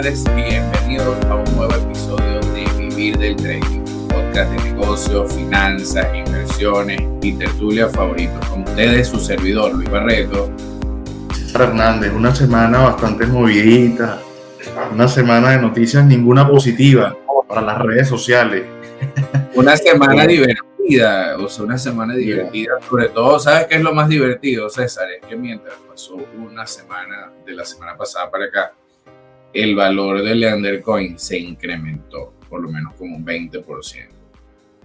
tardes. Bienvenidos a un nuevo episodio de Vivir del Trading, podcast de negocios, finanzas, inversiones y tertulia favorito. Con ustedes, su servidor Luis Barreto. Hernández, una semana bastante movidita, una semana de noticias ninguna positiva para las redes sociales. Una semana divertida, o sea, una semana divertida. Sobre todo, ¿sabes qué es lo más divertido, César? Es que mientras pasó una semana de la semana pasada para acá, el valor del Leander Coin se incrementó por lo menos como un 20%.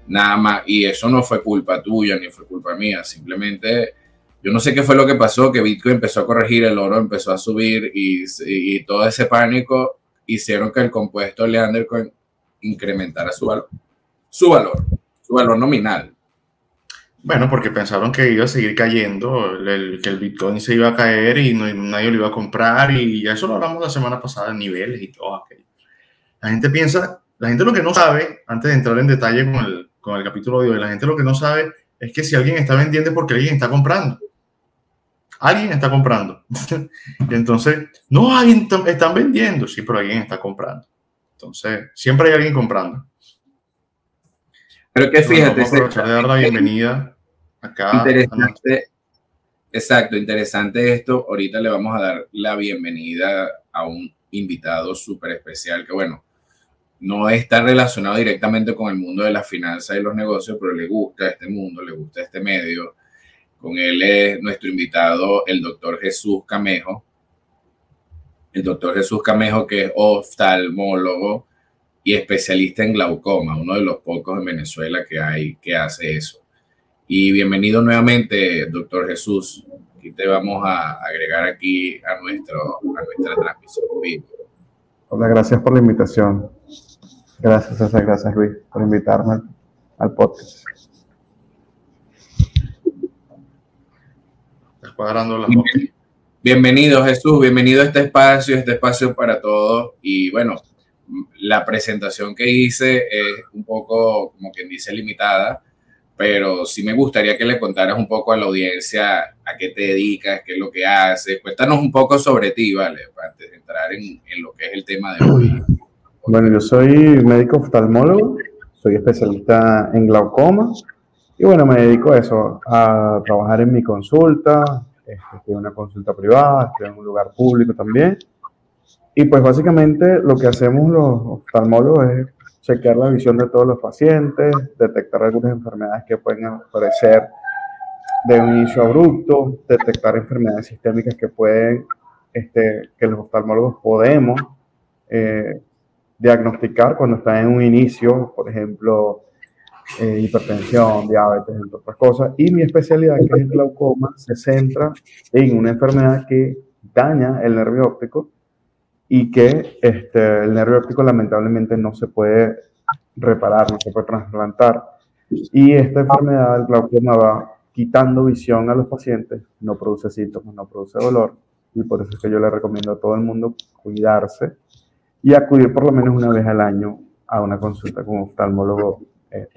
Nada más, y eso no fue culpa tuya ni fue culpa mía, simplemente yo no sé qué fue lo que pasó, que Bitcoin empezó a corregir, el oro empezó a subir y, y todo ese pánico hicieron que el compuesto Leander Coin incrementara su valor, su valor, su valor nominal. Bueno, porque pensaron que iba a seguir cayendo, que el Bitcoin se iba a caer y no, nadie lo iba a comprar y eso lo hablamos la semana pasada, niveles y todo aquello. La gente piensa, la gente lo que no sabe, antes de entrar en detalle con el, con el capítulo de hoy, la gente lo que no sabe es que si alguien está vendiendo es porque alguien está comprando. Alguien está comprando. Entonces, no, alguien están vendiendo, sí, pero alguien está comprando. Entonces, siempre hay alguien comprando. Pero que fíjate, vamos a aprovechar de dar la bienvenida Interesante. Exacto, interesante esto. Ahorita le vamos a dar la bienvenida a un invitado súper especial que, bueno, no está relacionado directamente con el mundo de la finanza y los negocios, pero le gusta este mundo, le gusta este medio. Con él es nuestro invitado, el doctor Jesús Camejo. El doctor Jesús Camejo, que es oftalmólogo y especialista en glaucoma, uno de los pocos en Venezuela que hay que hace eso. Y bienvenido nuevamente, doctor Jesús. Aquí te vamos a agregar aquí a, nuestro, a nuestra transmisión Hola, gracias por la invitación. Gracias, César, gracias Luis por invitarme al, podcast. Bienvenido Jesús, bienvenido a este espacio, este espacio para todos. Y bueno, la presentación que hice es un poco, como quien dice, limitada pero sí me gustaría que le contaras un poco a la audiencia a qué te dedicas, qué es lo que haces. Cuéntanos un poco sobre ti, ¿vale? Antes de entrar en, en lo que es el tema de hoy. Bueno, yo soy médico oftalmólogo, soy especialista en glaucoma y bueno, me dedico a eso, a trabajar en mi consulta, estoy en una consulta privada, estoy en un lugar público también. Y pues básicamente lo que hacemos los oftalmólogos es chequear la visión de todos los pacientes, detectar algunas enfermedades que pueden aparecer de un inicio abrupto, detectar enfermedades sistémicas que pueden, este, que los oftalmólogos podemos eh, diagnosticar cuando están en un inicio, por ejemplo, eh, hipertensión, diabetes, entre otras cosas. Y mi especialidad, que es el glaucoma, se centra en una enfermedad que daña el nervio óptico y que este, el nervio óptico lamentablemente no se puede reparar, no se puede trasplantar. Y esta enfermedad, el glaucoma, va quitando visión a los pacientes, no produce síntomas, no produce dolor, y por eso es que yo le recomiendo a todo el mundo cuidarse y acudir por lo menos una vez al año a una consulta con un oftalmólogo eh,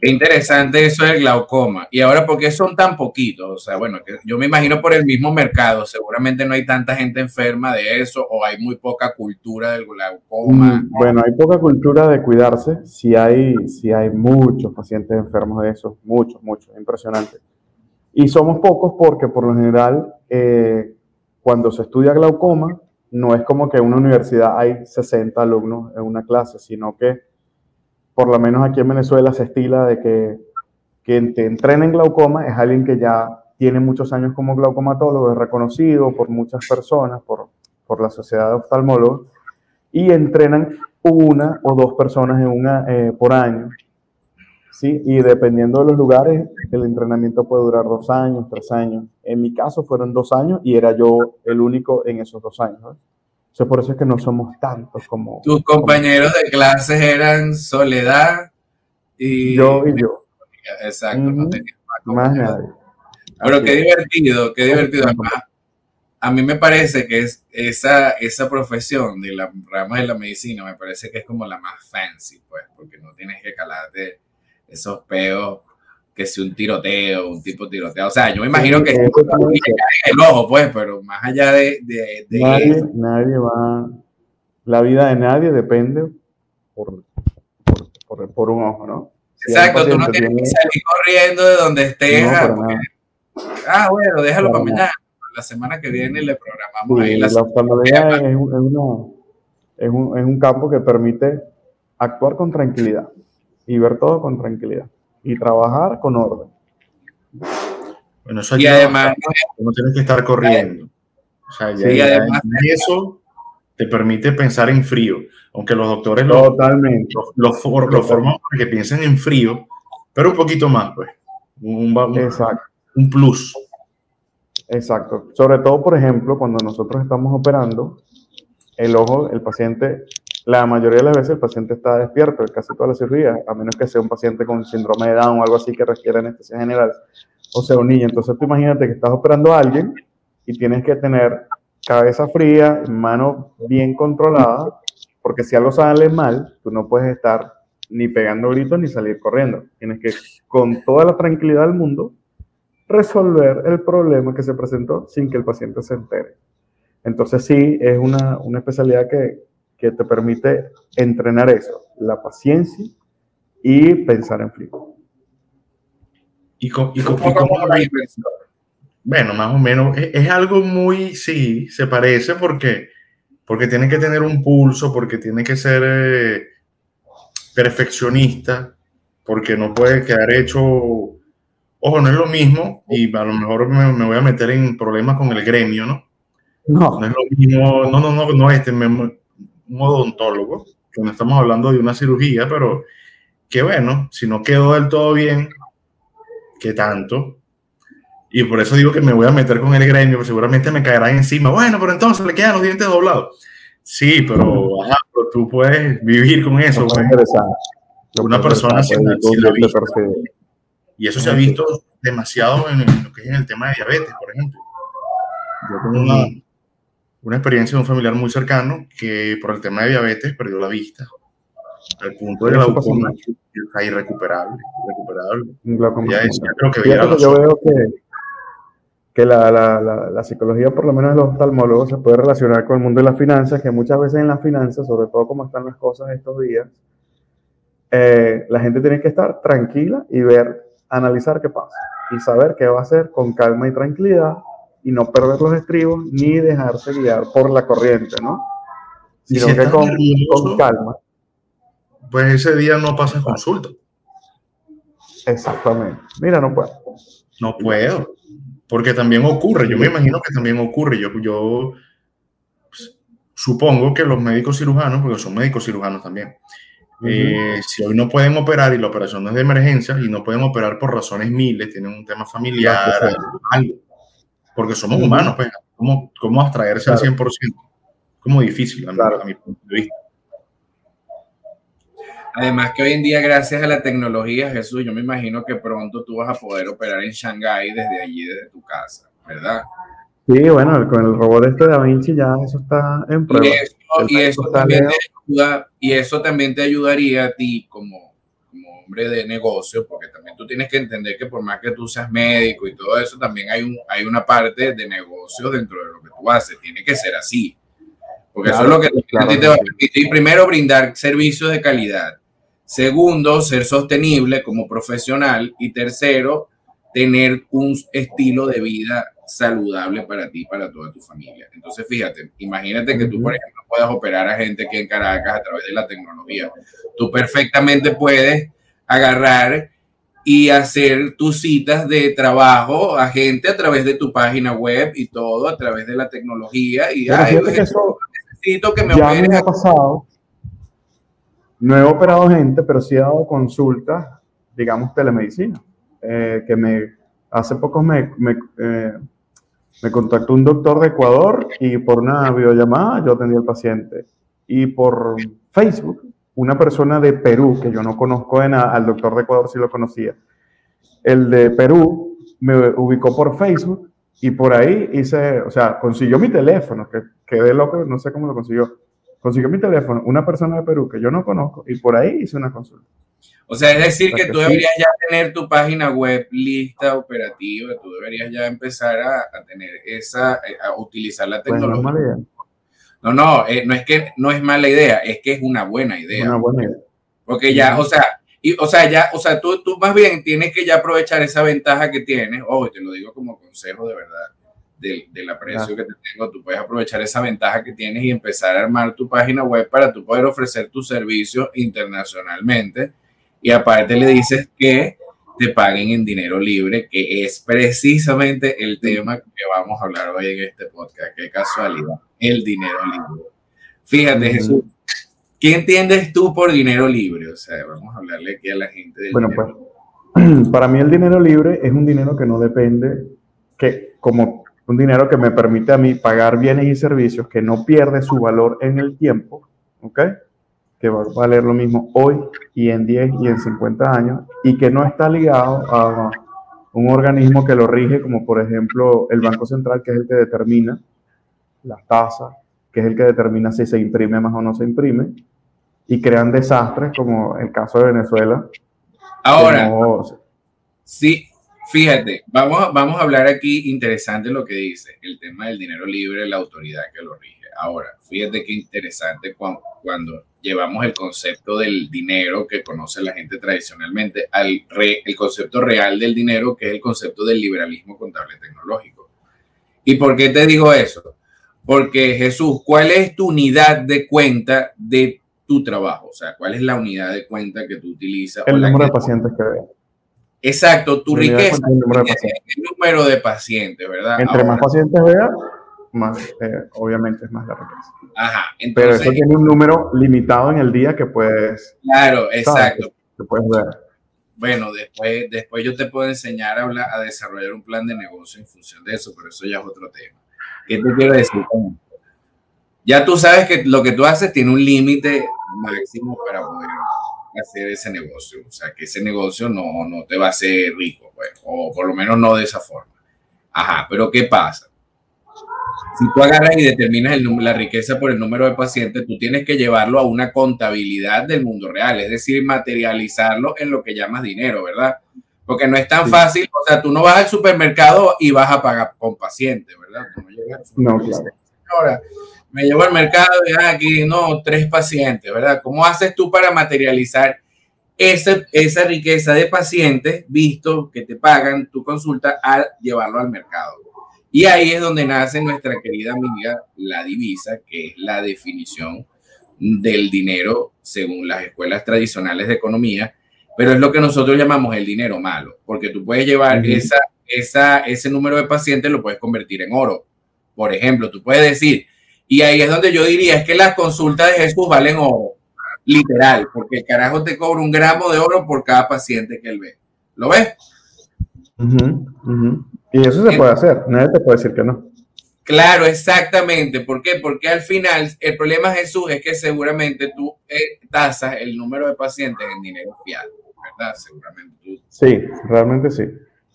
Qué interesante eso del glaucoma. Y ahora, ¿por qué son tan poquitos? O sea, bueno, yo me imagino por el mismo mercado. Seguramente no hay tanta gente enferma de eso o hay muy poca cultura del glaucoma. Mm, bueno, hay poca cultura de cuidarse. Sí hay, sí hay muchos pacientes enfermos de eso. Muchos, muchos. Impresionante. Y somos pocos porque por lo general, eh, cuando se estudia glaucoma, no es como que en una universidad hay 60 alumnos en una clase, sino que por lo menos aquí en Venezuela se estila de que quien te entrena en glaucoma es alguien que ya tiene muchos años como glaucomatólogo, es reconocido por muchas personas, por, por la sociedad de oftalmólogos, y entrenan una o dos personas en una, eh, por año. ¿sí? Y dependiendo de los lugares, el entrenamiento puede durar dos años, tres años. En mi caso fueron dos años y era yo el único en esos dos años por eso es que no somos tantos como... Tus compañeros de clases eran Soledad y... Yo y yo. Exacto, no tenía más, nadie. Pero qué divertido, qué divertido. a mí me parece que es esa, esa profesión de la rama de la medicina, me parece que es como la más fancy, pues, porque no tienes que calarte esos peos que si un tiroteo, un tipo de tiroteo. O sea, yo me imagino que el ojo, pues, pero más allá de, de, nadie, nadie va, la vida de nadie depende por, por, por, un ojo, ¿no? Exacto, tú no tienes que salir corriendo de donde estés. ah, bueno, déjalo para mañana. La semana que viene le programamos ahí la, la oftalmología es, un, es, un, es un campo que permite actuar con tranquilidad y ver todo con tranquilidad y trabajar con orden. Bueno, eso y además no tienes que estar corriendo. O sea, ya, y además, eso te permite pensar en frío, aunque los doctores Totalmente. lo, lo, forman para que piensen en frío, pero un poquito más, pues. Un, Exacto. un plus. Exacto. Sobre todo, por ejemplo, cuando nosotros estamos operando, el ojo, el paciente la mayoría de las veces el paciente está despierto, casi toda la cirugía, a menos que sea un paciente con síndrome de Down o algo así que requiere anestesia general, o sea, un niño. Entonces tú imagínate que estás operando a alguien y tienes que tener cabeza fría, mano bien controlada, porque si algo sale mal, tú no puedes estar ni pegando gritos ni salir corriendo. Tienes que, con toda la tranquilidad del mundo, resolver el problema que se presentó sin que el paciente se entere. Entonces sí, es una, una especialidad que, que te permite entrenar eso, la paciencia y pensar en frío. Y, con, y, bueno, más o menos, es, algo muy, sí, se parece porque, porque tiene que tener un pulso, porque tiene que ser eh, perfeccionista, porque no puede quedar hecho, ojo, no es lo mismo, y a lo mejor me, me voy a meter en problemas con el gremio, ¿no? No. No es lo mismo, no, no, no, no, este, me, un odontólogo, que no estamos hablando de una cirugía, pero que bueno, si no quedó del todo bien, ¿qué tanto? Y por eso digo que me voy a meter con el gremio, porque seguramente me caerá encima. Bueno, pero entonces le quedan los dientes doblados. Sí, pero, tú puedes vivir con eso. Pues. Una persona sin, la Y eso se ha visto demasiado en, lo que es en el tema de diabetes, por ejemplo. Yo tengo una, una experiencia de un familiar muy cercano que por el tema de diabetes perdió la vista. Al punto de la glaucoma está irrecuperable. irrecuperable. Ya es, creo que yo veo que, que la, la, la, psicología, por lo menos de los oftalmólogos, se puede relacionar con el mundo de las finanzas, que muchas veces en las finanzas, sobre todo como están las cosas estos días, eh, la gente tiene que estar tranquila y ver, analizar qué pasa y saber qué va a hacer con calma y tranquilidad y no perder los estribos ni dejarse guiar por la corriente, ¿no? Sino que con, calma. Pues ese día no pasa consulta. Exactamente. Mira, no puedo. No puedo. Porque también ocurre, yo me imagino que también ocurre. Yo, yo pues, supongo que los médicos cirujanos, porque son médicos cirujanos también, eh, si hoy no pueden operar y la operación no es de emergencia y no pueden operar por razones miles, tienen un tema familiar, algo porque somos humanos, pues, ¿cómo, cómo abstraerse al 100%? Como difícil, a, mi punto de vista. Además que hoy en día, gracias a la tecnología, Jesús, yo me imagino que pronto tú vas a poder operar en Shanghái desde allí, desde tu casa, ¿verdad? Sí, bueno, con el robot este de Da Vinci ya eso está en prueba. Y eso, también, te ayuda, y eso también te ayudaría a ti como de negocio, porque también tú tienes que entender que por más que tú seas médico y todo eso, también hay, un, hay una parte de negocio dentro de lo que tú haces. Tiene que ser así. Porque eso es lo que a ti te va a permitir, primero, brindar servicios de calidad. Segundo, ser sostenible como profesional. Y tercero, tener un estilo de vida saludable para ti para toda tu familia. Entonces, fíjate, imagínate que tú, por ejemplo, puedas operar a gente aquí en Caracas a través de la tecnología. Tú perfectamente puedes agarrar y hacer tus citas de trabajo a gente a través de tu página web y todo a través de la tecnología. Y necesito que me ya me ha pasado. No he operado gente, pero sí he dado consultas, digamos, telemedicina. Eh, que me hace poco me, me, eh, me contactó un doctor de Ecuador y por una videollamada yo atendí al paciente. Y por Facebook una persona de Perú, que yo no conozco en al doctor de Ecuador si lo conocía, el de Perú me ubicó por Facebook y por ahí hice, o sea, consiguió mi teléfono, que quedé loco, no sé cómo lo consiguió. Consiguió mi teléfono, una persona de Perú que yo no conozco y por ahí hice una consulta. O sea, es decir, que tú deberías ya tener tu página web lista, operativa, tú deberías ya empezar a, tener esa, a utilizar la tecnología. no, no, eh, no es que no es mala idea, es que es una buena idea. Una buena idea. Porque ya, o sea, y, o sea, ya, o sea, tú, tú más bien tienes que ya aprovechar esa ventaja que tienes, oh, te lo digo como consejo de verdad, del, del aprecio que te tengo, tú puedes aprovechar esa ventaja que tienes y empezar a armar tu página web para tú poder ofrecer tu servicio internacionalmente y aparte le dices que te paguen en dinero libre, que es precisamente el tema que vamos a hablar hoy en este podcast. Qué casualidad, el dinero libre. Fíjate, Jesús, ¿qué entiendes tú por dinero libre? O sea, vamos a hablarle aquí a la gente del Bueno, pues, para mí el dinero libre es un dinero que no depende, que como un dinero que me permite a mí pagar bienes y servicios que no pierde su valor en el tiempo, ¿ok? Que va a valer lo mismo hoy y en 10 y en 50 años y que no está ligado a un organismo que lo rige, como por ejemplo el Banco Central, que es el que determina las tasas, que es el que determina si se imprime más o no se imprime, y crean desastres como el caso de Venezuela. Ahora, sí, fíjate, vamos, vamos a hablar aquí interesante lo que dice, el tema del dinero libre, la autoridad que lo rige. Ahora, fíjate qué interesante cuando, cuando llevamos el concepto del dinero que conoce la gente tradicionalmente al el concepto real del dinero, que es el concepto del liberalismo contable tecnológico. ¿Y por qué te digo eso? Porque Jesús, ¿cuál es tu unidad de cuenta de tu trabajo? O sea, ¿cuál es la unidad de cuenta que tú utilizas? El número de pacientes que veas. Exacto, tu riqueza el número de pacientes, ¿verdad? Entre más pacientes veas, más, eh, obviamente es más la riqueza. Ajá, Pero eso tiene un número limitado en el día que puedes. Claro, exacto. Que, puedes ver. Bueno, después, después yo te puedo enseñar a, hablar, a desarrollar un plan de negocio en función de eso, pero eso ya es otro tema. ¿Qué te quiero decir Ya tú sabes que lo que tú haces tiene un límite máximo para poder hacer ese negocio. O sea, que ese negocio no, no te va a hacer rico, pues, o por lo menos no de esa forma. Ajá, pero ¿qué pasa? Si tú agarras y determinas el, la riqueza por el número de pacientes, tú tienes que llevarlo a una contabilidad del mundo real, es decir, materializarlo en lo que llamas dinero, ¿verdad? Porque no es tan fácil, o sea, tú no vas al supermercado y vas a pagar con pacientes, ¿verdad? No, claro. Ahora, me llevo al mercado y ah, aquí, no, tres pacientes, ¿verdad? ¿Cómo haces tú para materializar esa, esa riqueza de pacientes, visto que te pagan tu consulta, al llevarlo al mercado? Y ahí es donde nace nuestra querida amiga la divisa, que es la definición del dinero según las escuelas tradicionales de economía, pero es lo que nosotros llamamos el dinero malo, porque tú puedes llevar esa, esa, ese número de pacientes, lo puedes convertir en oro. Por ejemplo, tú puedes decir, y ahí es donde yo diría, es que las consultas de Jesús valen oro, literal, porque el carajo te cobra un gramo de oro por cada paciente que él ve. ¿Lo ves? Y eso se puede hacer, nadie te puede decir que no. Claro, exactamente. ¿Por qué? Porque al final el problema, Jesús, es que seguramente tú eh, tasas el número de pacientes en dinero fiat, ¿verdad? Seguramente tú. Sí, realmente sí.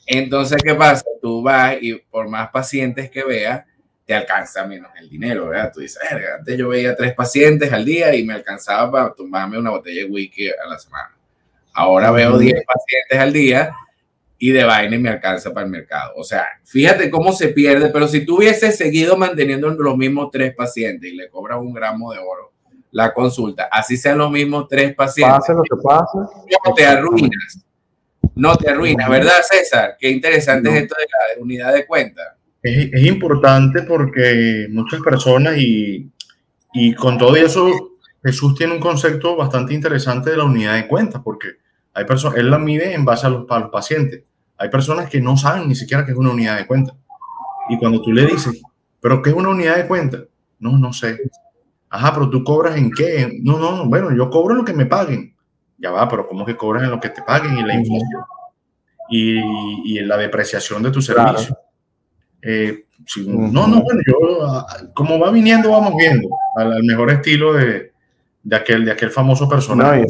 Entonces, ¿qué pasa? Tú vas y por más pacientes que veas, te alcanza menos el dinero, ¿verdad? Tú dices, antes yo veía tres pacientes al día y me alcanzaba para tomarme una botella de whisky a la semana. Ahora veo 10 pacientes al día y de vaina y me alcanza para el mercado. O sea, fíjate cómo se pierde, pero si tú hubieses seguido manteniendo los mismos tres pacientes y le cobras un gramo de oro la consulta, así sean los mismos tres pacientes. Pase lo que pase. No te arruinas. No te arruinas, ¿verdad, César? Qué interesante es esto de la unidad de cuenta. Es, es importante porque muchas personas y, y con todo eso, Jesús tiene un concepto bastante interesante de la unidad de cuenta, porque hay personas, él la mide en base a los, pacientes. Hay personas que no saben ni siquiera qué es una unidad de cuenta. Y cuando tú le dices, ¿pero qué es una unidad de cuenta? No, no sé. Ajá, pero tú cobras en qué? No, no, bueno, yo cobro lo que me paguen. Ya va, pero ¿cómo que cobras en lo que te paguen y la inflación? Y, y en la depreciación de tu servicio. Eh, no, no, bueno, yo, como va viniendo, vamos viendo, al, mejor estilo de, de, aquel, de aquel famoso personaje.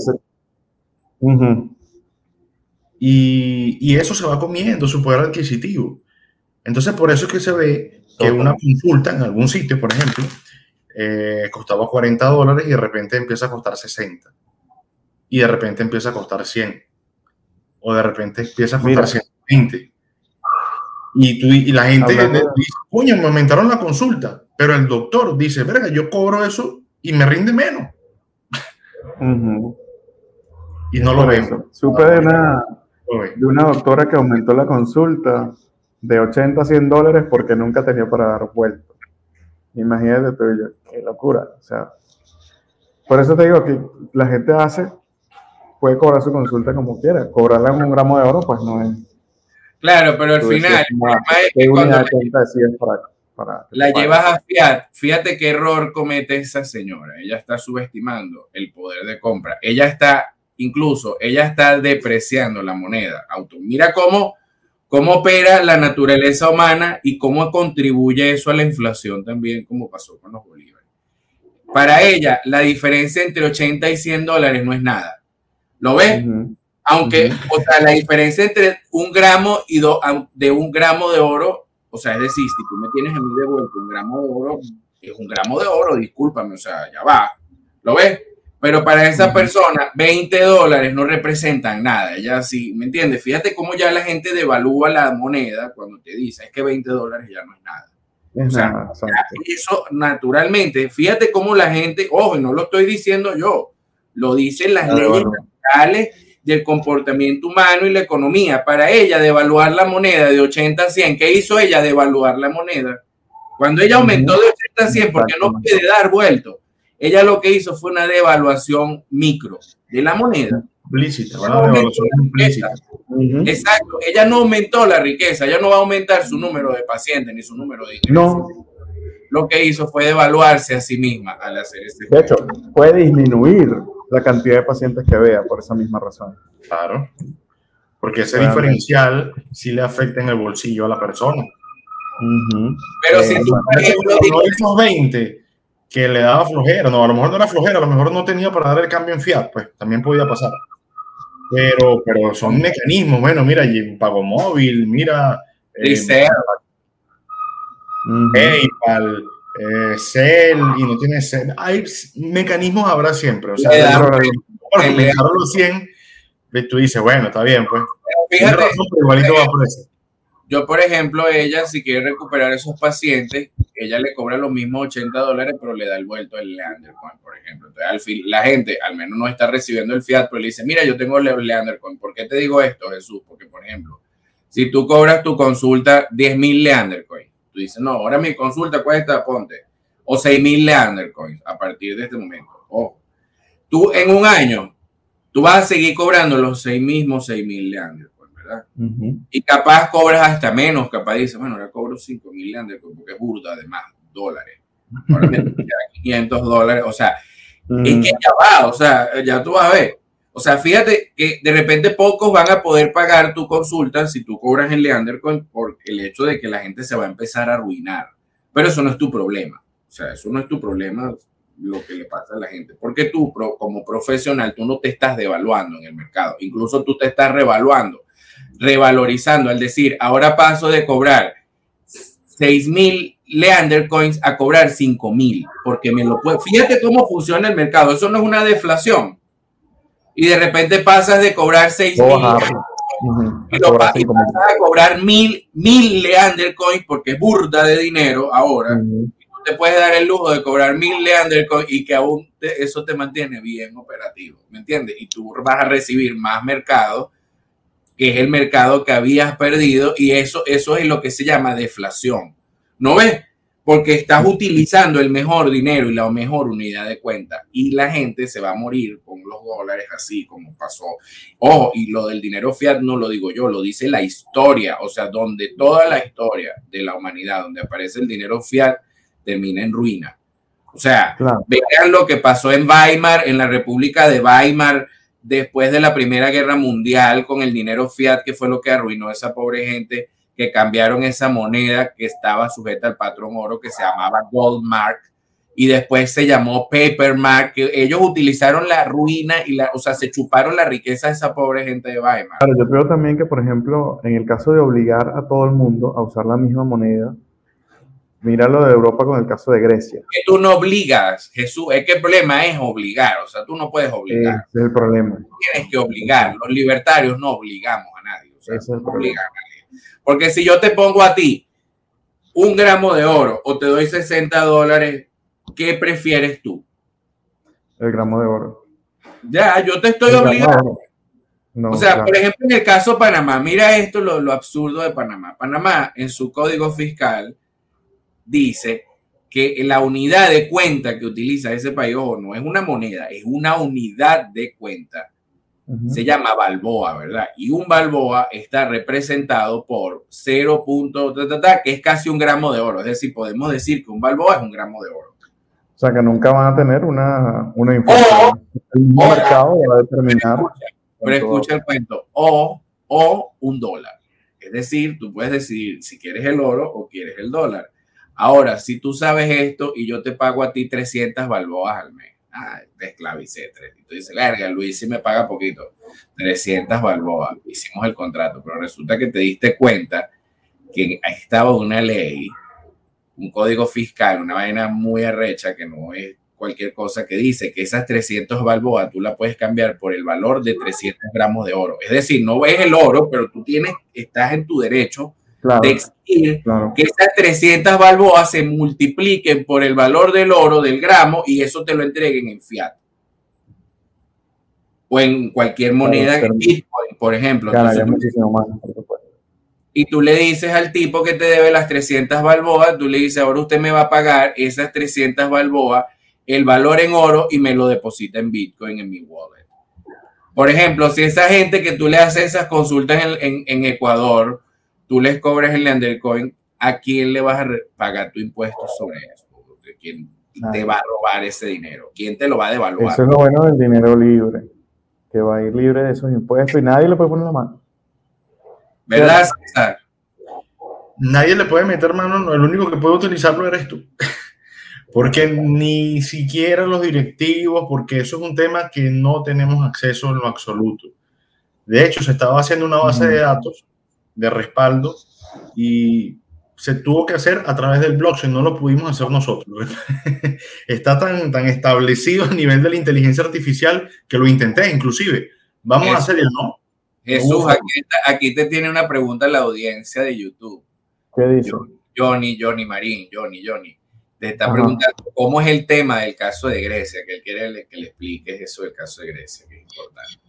Y, eso se va comiendo su poder adquisitivo. Entonces, por eso es que se ve que una consulta en algún sitio, por ejemplo, eh, costaba 40 dólares y de repente empieza a costar 60. y de repente empieza a costar 100. O de repente empieza a costar 120. Y, tú, y la gente dice, coño, me aumentaron la consulta. Pero el doctor dice, verga, yo cobro eso y me rinde menos. Y no lo veo. Supe de una, de una doctora que aumentó la consulta de 80 a 100 dólares porque nunca tenía para dar vuelto. Imagínate tú y yo, qué locura. O sea, por eso te digo que la gente hace, puede cobrar su consulta como quiera. Cobrarla en un gramo de oro, pues no es. Claro, pero al final, la llevas a Fiat, fíjate qué error comete esa señora. Ella está subestimando el poder de compra. Ella está, incluso, ella está depreciando la moneda. Auto. Mira cómo cómo opera la naturaleza humana y cómo contribuye eso a la inflación también, como pasó con los bolívares. Para ella, la diferencia entre 80 y 100 dólares no es nada. ¿Lo ves? Aunque, o sea, la diferencia entre un gramo y do, de un gramo de oro, o sea, es decir, si tú me tienes a mí de vuelta un gramo de oro, es un gramo de oro, discúlpame, o sea, ya va. ¿Lo ves? Pero para esa persona, 20 dólares no representan nada. Ya sí, ¿me entiendes? Fíjate cómo ya la gente devalúa la moneda cuando te dice es que 20 dólares ya no es nada. o sea, eso naturalmente, fíjate cómo la gente, ojo, no lo estoy diciendo yo, lo dicen las leyes naturales del comportamiento humano y la economía. Para ella, devaluar la moneda de 80 a 100, ¿qué hizo ella? Devaluar la moneda. Cuando ella aumentó de 80 a 100, porque no puede dar vuelto ella lo que hizo fue una devaluación micro de la moneda. Implícita, Exacto, ella no aumentó la riqueza, ella no va a aumentar su número de pacientes ni su número de No. Lo que hizo fue devaluarse a sí misma al hacer este. De hecho, puede disminuir la cantidad de pacientes que vea por esa misma razón. Claro. Porque ese diferencial sí le afecta en el bolsillo a la persona. Pero si tú, por ejemplo, no 20 que le daba flojera, no, a lo mejor no era flojera, a lo mejor no tenía para dar el cambio en fiat, pues también podía pasar. Pero, pero son mecanismos, bueno, mira, pago móvil, mira, eh, PayPal, eh, Cell, y no tiene Cell. Hay mecanismos, habrá siempre. O sea, los 100, tú dices, bueno, está bien, pues. Fíjate, igualito va por eso. Yo, por ejemplo, ella, si quiere recuperar esos pacientes, ella le cobra los mismos 80 dólares, pero le da el vuelto al Leandercoin, por ejemplo. Entonces, al fin, la gente al menos no está recibiendo el fiat, pero le dice, mira, yo tengo el Leandercoin. ¿Por qué te digo esto, Jesús? Porque, por ejemplo, si tú cobras tu consulta 10 mil Leandercoin, tú dices, no, ahora mi consulta cuesta, ponte, o 6 mil Leandercoin a partir de este momento. Ojo, tú en un año, tú vas a seguir cobrando los 6 mismos 6 mil Leandercoin y capaz cobras hasta menos, capaz dices, bueno, ahora cobro 5 mil porque es burda, además, dólares. Ahora me 500 dólares, o sea, es que ya va, o sea, ya tú vas a ver. O sea, fíjate que de repente pocos van a poder pagar tu consulta si tú cobras en Leandercoin por el hecho de que la gente se va a empezar a arruinar. Pero eso no es tu problema. O sea, eso no es tu problema lo que le pasa a la gente. Porque tú, como profesional, tú no te estás devaluando en el mercado. Incluso tú te estás revaluando revalorizando, al decir, ahora paso de cobrar 6 mil Leander Coins a cobrar 5 mil, porque me lo puedo. Fíjate cómo funciona el mercado, eso no es una deflación. Y de repente pasas de cobrar 6 mil y, lo, pasas a cobrar mil, mil Leander Coins porque es burda de dinero ahora. te puedes dar el lujo de cobrar mil Leander Coins y que aún eso te mantiene bien operativo, ¿me entiendes? Y tú vas a recibir más mercado que es el mercado que habías perdido y eso, eso es lo que se llama deflación. ¿No ves? Porque estás utilizando el mejor dinero y la mejor unidad de cuenta y la gente se va a morir con los dólares así como pasó. Ojo, y lo del dinero fiat no lo digo yo, lo dice la historia, o sea, donde toda la historia de la humanidad, donde aparece el dinero fiat, termina en ruina. O sea, vean lo que pasó en Weimar, en la República de Weimar, después de la Primera Guerra Mundial con el dinero fiat, que fue lo que arruinó a esa pobre gente, que cambiaron esa moneda que estaba sujeta al patrón oro que se llamaba Goldmark y después se llamó Papermark, que ellos utilizaron la ruina y la, o sea, se chuparon la riqueza de esa pobre gente de Weimar. Claro, yo creo también que, por ejemplo, en el caso de obligar a todo el mundo a usar la misma moneda, Mira lo de Europa con el caso de Grecia. Que tú no obligas, Jesús. Es que el problema es obligar. O sea, tú no puedes obligar. Ese es el problema. Tienes que obligar. Los libertarios no obligamos a nadie. O sea, no obligan a nadie. Porque si yo te pongo a ti un gramo de oro o te doy 60 dólares, ¿qué prefieres tú? El gramo de oro. Ya, yo te estoy obligando. o sea, por ejemplo, en el caso de Panamá, mira esto, lo, lo absurdo de Panamá. Panamá, en su código fiscal, dice que la unidad de cuenta que utiliza ese país, o no es una moneda, es una unidad de cuenta. Se llama Balboa, ¿verdad? Y un Balboa está representado por 0. que es casi un gramo de oro. Es decir, podemos decir que un Balboa es un gramo de oro. O sea, que nunca van a tener una, una información. el mercado va a determinar. pero escucha el cuento. O, o un dólar. Es decir, tú puedes decidir si quieres el oro o quieres el dólar. Ahora, si tú sabes esto y yo te pago a ti 300 balboas al mes, ah, te esclavicé. Y tú dices, verga, Luis sí me paga poquito, 300 balboas, hicimos el contrato, pero resulta que te diste cuenta que estaba una ley, un código fiscal, una vaina muy arrecha que no es cualquier cosa que dice que esas 300 balboas tú la puedes cambiar por el valor de 300 gramos de oro. Es decir, no ves el oro, pero tú tienes, estás en tu derecho de exigir que esas 300 balboas se multipliquen por el valor del oro del gramo y eso te lo entreguen en fiat. O en cualquier moneda, por ejemplo. y tú le dices al tipo que te debe las 300 balboas, tú le dices, ahora usted me va a pagar esas 300 balboas, el valor en oro y me lo deposita en Bitcoin en mi wallet. Por ejemplo, si esa gente que tú le haces esas consultas en Ecuador, tú les cobras el Lendercoin, ¿a quién le vas a pagar tu impuesto sobre eso? ¿Quién te va a robar ese dinero? ¿Quién te lo va a devaluar? Eso es lo bueno del dinero libre, que va a ir libre de esos impuestos y nadie le puede poner la mano. ¿Verdad, César? Nadie le puede meter mano, el único que puede utilizarlo eres tú. Porque ni siquiera los directivos, porque eso es un tema que no tenemos acceso en lo absoluto. De hecho, se estaba haciendo una base de datos de respaldo y se tuvo que hacer a través del blockchain, no lo pudimos hacer nosotros. Está tan, tan establecido a nivel de la inteligencia artificial que lo intenté, inclusive. Vamos a hacerlo, ¿no? Jesús, aquí, te tiene una pregunta la audiencia de YouTube. ¿Qué dice? Johnny, Johnny Marín, Johnny, Johnny. Te está preguntando cómo es el tema del caso de Grecia, que él quiere que le expliques eso del caso de Grecia, que es importante.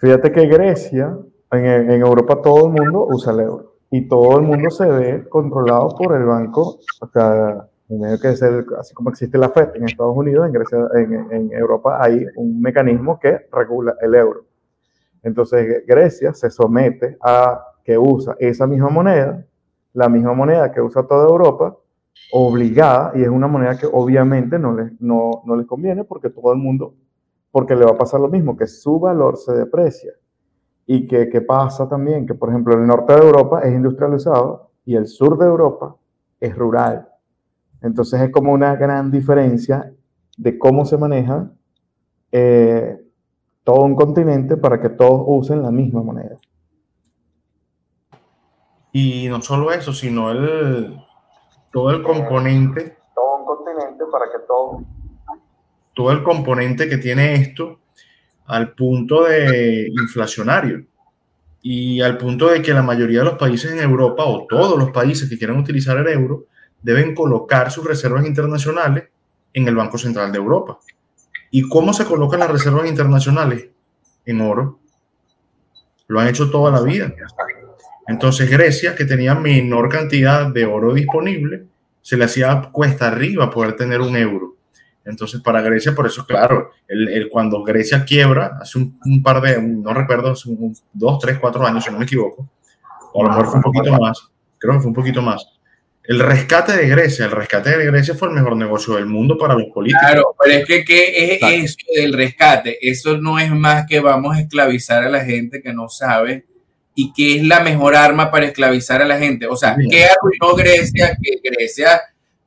Fíjate que Grecia en, Europa todo el mundo usa el euro y todo el mundo se ve controlado por el banco, o sea, que así como existe la FED en Estados Unidos, en, Grecia, en, Europa hay un mecanismo que regula el euro. Entonces Grecia se somete a que usa esa misma moneda, la misma moneda que usa toda Europa, obligada, y es una moneda que obviamente no les, no, no les conviene porque todo el mundo, porque le va a pasar lo mismo, que su valor se deprecia. Y que, pasa también que, por ejemplo, el norte de Europa es industrializado y el sur de Europa es rural. Entonces es como una gran diferencia de cómo se maneja eh, todo un continente para que todos usen la misma moneda. Y no solo eso, sino el, todo el componente. Todo un continente para que todo. Todo el componente que tiene esto al punto de inflacionario y al punto de que la mayoría de los países en Europa o todos los países que quieran utilizar el euro deben colocar sus reservas internacionales en el Banco Central de Europa. ¿Y cómo se colocan las reservas internacionales? En oro. Lo han hecho toda la vida. Entonces Grecia, que tenía menor cantidad de oro disponible, se le hacía cuesta arriba poder tener un euro. Entonces, para Grecia, por eso, claro, el, cuando Grecia quiebra, hace un, par de, no recuerdo, hace dos, tres, cuatro años, si no me equivoco, o a lo mejor fue un poquito más, creo que fue un poquito más. El rescate de Grecia, el rescate de Grecia fue el mejor negocio del mundo para los políticos. Claro, pero es que ¿qué es eso del rescate? Eso no es más que vamos a esclavizar a la gente que no sabe y qué es la mejor arma para esclavizar a la gente. O sea, ¿qué arruinó Grecia? Que Grecia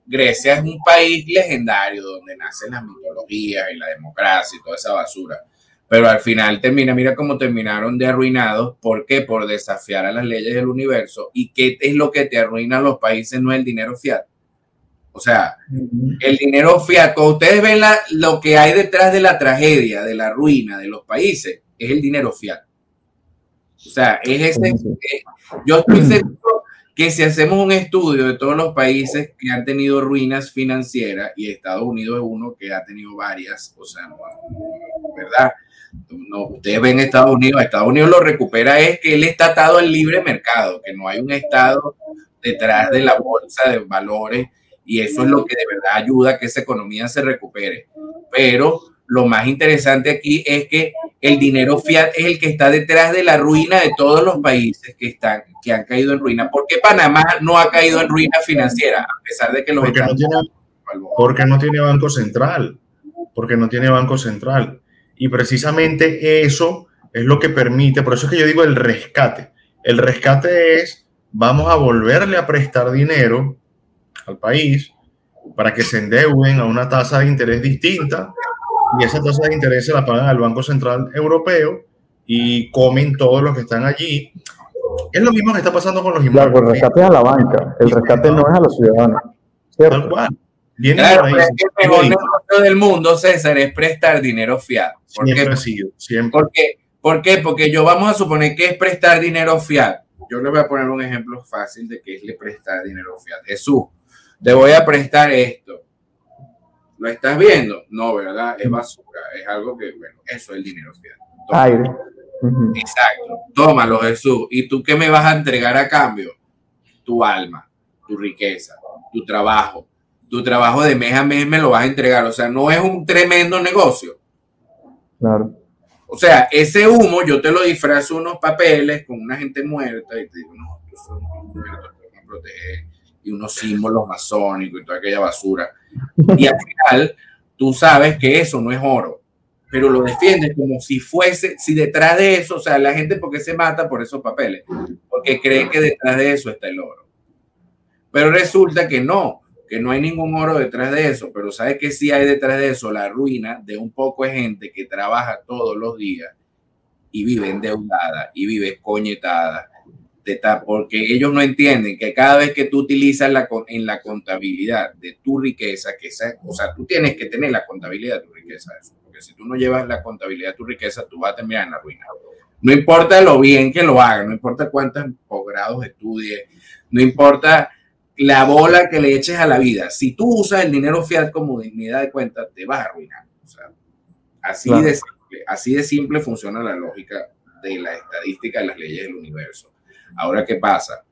Grecia es un país legendario donde nacen las mitologías y la democracia y toda esa basura. pero al final termina, mira cómo terminaron de arruinados. ¿Por qué? Por desafiar a las leyes del universo. ¿Y qué es lo que te arruina a los países? No es el dinero fiat. O sea, el dinero fiat, cuando ustedes ven lo que hay detrás de la tragedia, de la ruina de los países, es el dinero fiat. O sea, es ese. Eh, yo estoy seguro que si hacemos un estudio de todos los países que han tenido ruinas financieras, y Estados Unidos es uno que ha tenido varias, o sea, ¿verdad? No, ustedes ven Estados Unidos, Estados Unidos lo recupera es que él está atado al libre mercado, que no hay un Estado detrás de la bolsa de valores y eso es lo que de verdad ayuda a que esa economía se recupere. Pero lo más interesante aquí es que el dinero fiat es el que está detrás de la ruina de todos los países que están que han caído en ruina. ¿Por qué Panamá no ha caído en ruina financiera a pesar de que los porque, no tiene, porque no tiene banco central, porque no tiene banco central. Y precisamente eso es lo que permite, por eso es que yo digo el rescate. El rescate es, vamos a volverle a prestar dinero al país para que se endeuden a una tasa de interés distinta y esa tasa de interés se la pagan al Banco Central Europeo y comen todos los que están allí. Es lo mismo que está pasando con los inmuebles. Claro, el rescate es a la banca, el rescate no es a los ciudadanos. Tal cual. Viene claro, el mejor negocio del mundo, César, es prestar dinero fiat. ¿Por siempre qué? Sido, siempre. ¿Por qué? Porque yo vamos a suponer que es prestar dinero fiat. Yo le voy a poner un ejemplo fácil de qué es le prestar dinero fiat. Jesús, te voy a prestar esto. ¿Lo estás viendo? No, ¿verdad? Es basura. Es algo que, bueno, eso es el dinero fiat. Aire. Exacto. Tómalo, Jesús. ¿Y tú qué me vas a entregar a cambio? Tu alma, tu riqueza, tu trabajo. Tu trabajo de mes a mes me lo vas a entregar. O sea, no es un tremendo negocio. Claro. O sea, ese humo yo te lo disfrazo unos papeles con una gente muerta y te digo, no, tú muerto, te voy a proteger y unos símbolos masónicos y toda aquella basura. Y al final, tú sabes que eso no es oro, pero lo defiendes como si fuese, si detrás de eso, o sea, la gente porque se mata por esos papeles, porque cree que detrás de eso está el oro. Pero resulta que no, que no hay ningún oro detrás de eso, pero sabes que sí hay detrás de eso la ruina de un poco de gente que trabaja todos los días y vive endeudada y vive coñetada porque ellos no entienden que cada vez que tú utilizas la, en la contabilidad de tu riqueza, que esa, o sea, tú tienes que tener la contabilidad de tu riqueza, porque si tú no llevas la contabilidad de tu riqueza, tú vas a terminar en la ruina. No importa lo bien que lo hagas, no importa cuántos posgrados estudies, no importa la bola que le eches a la vida. Si tú usas el dinero fiat como dignidad de cuenta, te vas a arruinar. O sea, así, de simple, así de simple funciona la lógica de la estadística de las leyes del universo. Ahora, ¿qué pasa?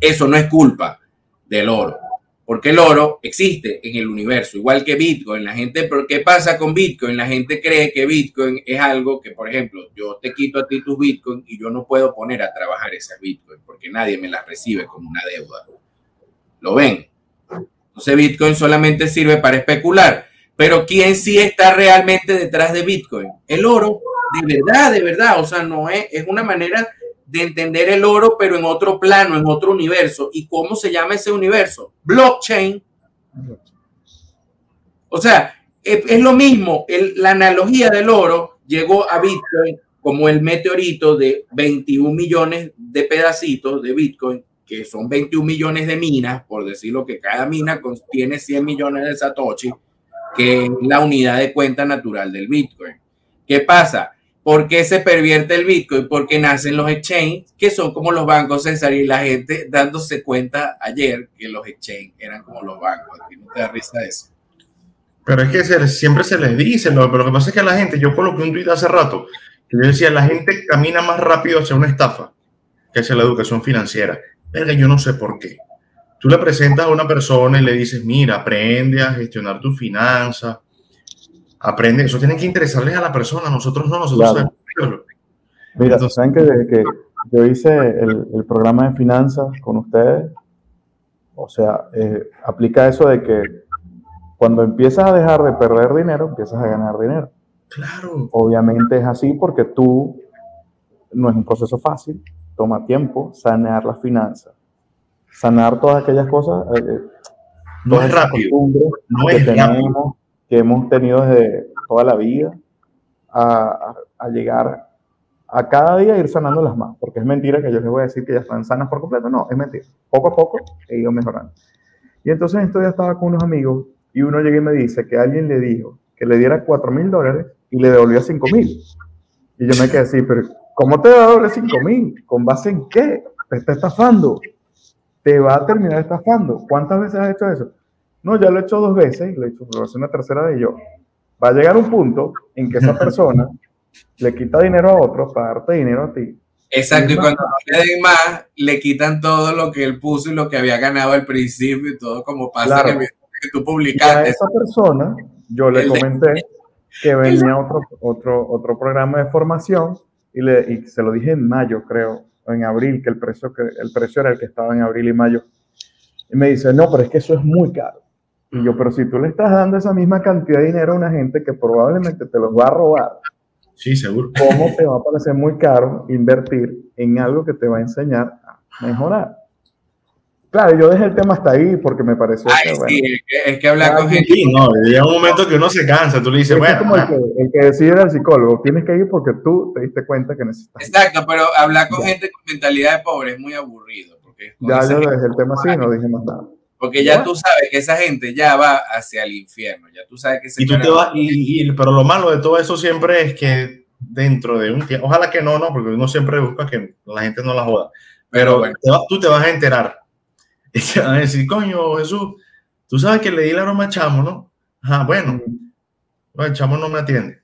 Eso no es culpa del oro, porque el oro existe en el universo, igual que Bitcoin. La gente, ¿pero qué pasa con Bitcoin? La gente cree que Bitcoin es algo que, por ejemplo, yo te quito a ti tus Bitcoin y yo no puedo poner a trabajar esas Bitcoin porque nadie me las recibe como una deuda. ¿Lo ven? Entonces Bitcoin solamente sirve para especular. Pero ¿quién sí está realmente detrás de Bitcoin? El oro, de verdad, de verdad. O sea, no es, es una manera de entender el oro, pero en otro plano, en otro universo. ¿Y cómo se llama ese universo? Blockchain. O sea, es, lo mismo. la analogía del oro llegó a Bitcoin como el meteorito de 21 millones de pedacitos de Bitcoin, que son 21 millones de minas, por decirlo que cada mina contiene 100 millones de Satoshi, que es la unidad de cuenta natural del Bitcoin. ¿Qué pasa? ¿Por qué se pervierte el Bitcoin? Porque nacen los exchanges, que son como los bancos, César, y la gente dándose cuenta ayer que los exchanges eran como los bancos. Aquí no te da risa eso. Pero es que siempre se les dice, pero lo que pasa es que la gente, yo coloqué un tweet hace rato, que yo decía, la gente camina más rápido hacia una estafa que hacia la educación financiera. Pero yo no sé por qué. Tú le presentas a una persona y le dices, mira, aprende a gestionar tus finanzas, aprende, eso tiene que interesarles a la persona, nosotros no, nosotros claro. Mira, saben que desde que yo hice el, programa de finanzas con ustedes, o sea, eh, aplica eso de que cuando empiezas a dejar de perder dinero, empiezas a ganar dinero. Claro. Obviamente es así porque tú no es un proceso fácil, toma tiempo sanear las finanzas, sanar todas aquellas cosas. Eh, eh, no es rápido, no es tenemos, que hemos tenido desde toda la vida a, a, llegar a cada día ir sanándolas más, porque es mentira que yo les voy a decir que ya están sanas por completo, no, es mentira. Poco a poco he ido mejorando. Y entonces esto ya estaba con unos amigos y uno llega y me dice que alguien le dijo que le diera 4 mil dólares y le devolvía 5 mil. Y yo me quedé así, pero ¿cómo te va a devolver 5 mil? ¿Con base en qué? Te está estafando. Te va a terminar estafando. ¿Cuántas veces has hecho eso? No, ya lo he hecho dos veces y lo he hecho, lo una tercera de yo. Va a llegar un punto en que esa persona le quita dinero a otro para darte dinero a ti. Exacto, y cuando no le den más, le quitan todo lo que él puso y lo que había ganado al principio y todo como pasa en el video que tú publicaste. a esa persona, yo le comenté que venía otro, otro, otro programa de formación y, le, y se lo dije en mayo, creo, o en abril, que el precio, que el precio era el que estaba en abril y mayo. Y me dice, no, pero es que eso es muy caro. Y yo, pero si tú le estás dando esa misma cantidad de dinero a una gente que probablemente te los va a robar, Sí, seguro. ¿Cómo te va a parecer muy caro invertir en algo que te va a enseñar a mejorar? Claro, yo dejé el tema hasta ahí porque me pareció Ay, que, sí, es que hablar con gente. Sí, no, llega un momento que uno se cansa, tú le dices, bueno. Es como el que, el que decide el psicólogo, tienes que ir porque tú te diste cuenta que necesitas. Exacto, pero hablar con gente con mentalidad de pobre es muy aburrido. Porque ya yo dejé el tema así, no dije más nada. Porque ya tú sabes que esa gente ya va hacia el infierno, ya tú sabes que se y tú te vas, y, pero lo malo de todo eso siempre es que dentro de un tiempo, ojalá que no, no, porque uno siempre busca que la gente no la joda, pero, tú te vas a enterar y te van a decir, coño, Jesús, tú sabes que le di la aroma a Chamo, ¿no? Ajá, bueno, el Chamo no me atiende.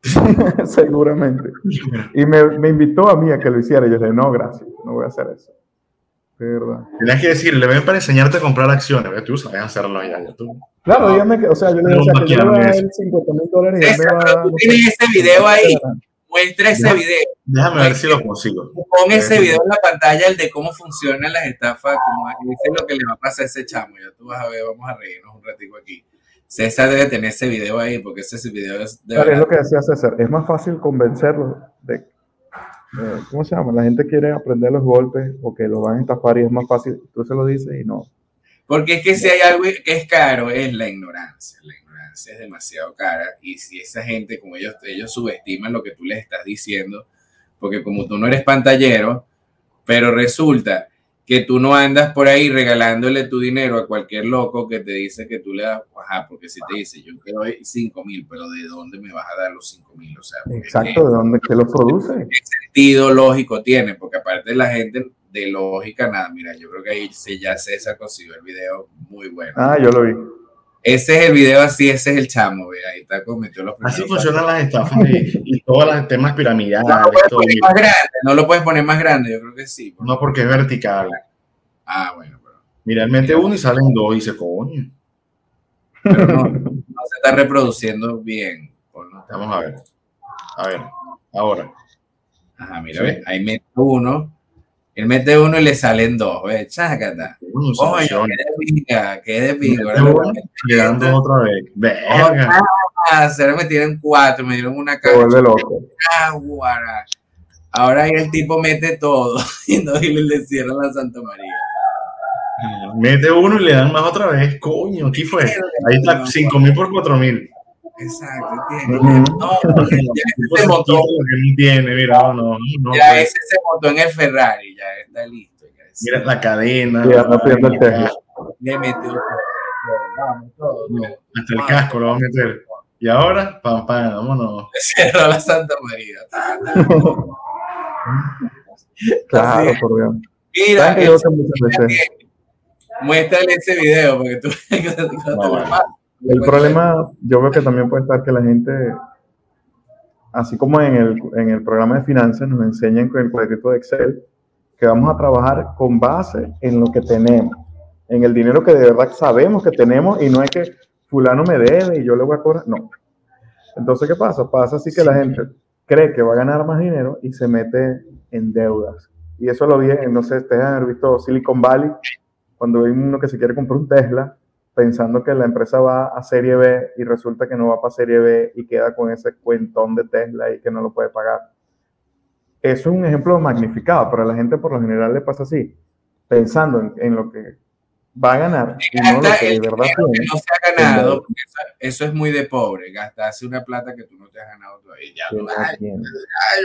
Seguramente. Y me, me, invitó a mí a que lo hiciera. Y yo le dije, no, gracias, no voy a hacer eso. Tienes que decirle, ven para enseñarte a comprar acciones. Tú sabes hacerlo ya. Tú. Claro, dígame que, o sea, yo le digo, que yo le voy a dar 50 mil dólares y me va Tú tienes ese video ahí. Muestra ese video. Déjame ver si lo consigo. Pon ese video en la pantalla, el de cómo funcionan las estafas, como dice lo que le va a pasar a ese chamo. Ya tú vas a ver, vamos a reírnos un ratico aquí. César debe tener ese video ahí, porque ese video es de claro, es lo que decía César, es más fácil convencerlo de eh, ¿cómo se llama? La gente quiere aprender los golpes o que lo van a estafar y es más fácil, tú se lo dices y no. Porque es que si hay algo que es caro es la ignorancia. La ignorancia es demasiado cara y si esa gente, como ellos, ellos subestiman lo que tú les estás diciendo, porque como tú no eres pantallero, pero resulta que tú no andas por ahí regalándole tu dinero a cualquier loco que te dice que tú le das, ajá, porque si te dice, yo quiero 5 mil, pero ¿de dónde me vas a dar los 5 mil? O sea, Exacto, ¿de dónde que lo produce? ¿Qué sentido lógico tiene? Porque aparte de la gente de lógica, nada, mira, yo creo que ahí se, ya César consiguió el video muy bueno. Ah, yo lo vi. Ese es el video así, ese es el chamo, ve, ahí está cometió los Así funcionan las estafas y, todos los temas piramidales. No lo, puedes poner más grande, no lo puedes poner más grande, yo creo que sí. No, porque es vertical. Ah, bueno, pero. Mira, él mete uno y salen dos y se coño. Pero no, no se está reproduciendo bien. Vamos a ver. A ver, ahora. Ajá, mira, ve, ahí mete uno él mete uno y le salen dos, ¿ves? Chácata. Coño, qué de pinga, qué de pinga. Quedando otra vez. Verga. se me tienen cuatro, me dieron una caja. Vuelve loco. Ahora ahí el tipo mete todo y, no, y le, cierran la Santa María. Mete uno y le dan más otra vez. Coño, ¿qué fue? Ahí está, 5 mil por 4 mil. Exacto, tiene. No, ya ese se montó. Que tiene, mira, no, no, ya ese se montó en el Ferrari, ya está listo. Ya mira la cadena. Ya está pidiendo el tejo. Le metió todo. Hasta el casco lo va a meter. Y ahora, pam, pam, vámonos. Cerró la Santa María. claro, por Dios. Mira, muéstrale ese video porque tú no, el problema, yo veo que también puede estar que la gente, así como en el, en el programa de finanzas, nos enseñan con el cuadrito de Excel que vamos a trabajar con base en lo que tenemos, en el dinero que de verdad sabemos que tenemos y no es que fulano me debe y yo le voy a cobrar, no. Entonces, ¿qué pasa? Pasa así que la gente cree que va a ganar más dinero y se mete en deudas. Y eso lo vi, no sé, ustedes han visto Silicon Valley, cuando hay uno que se quiere comprar un Tesla pensando que la empresa va a serie B y resulta que no va para serie B y queda con ese cuentón de Tesla y que no lo puede pagar. Es un ejemplo magnificado, pero a la gente por lo general le pasa así, pensando en, lo que va a ganar. Y no, lo que de verdad que no se ha ganado, eso, eso, es muy de pobre, gastarse una plata que tú no te has ganado todavía. Ya, ay, ay,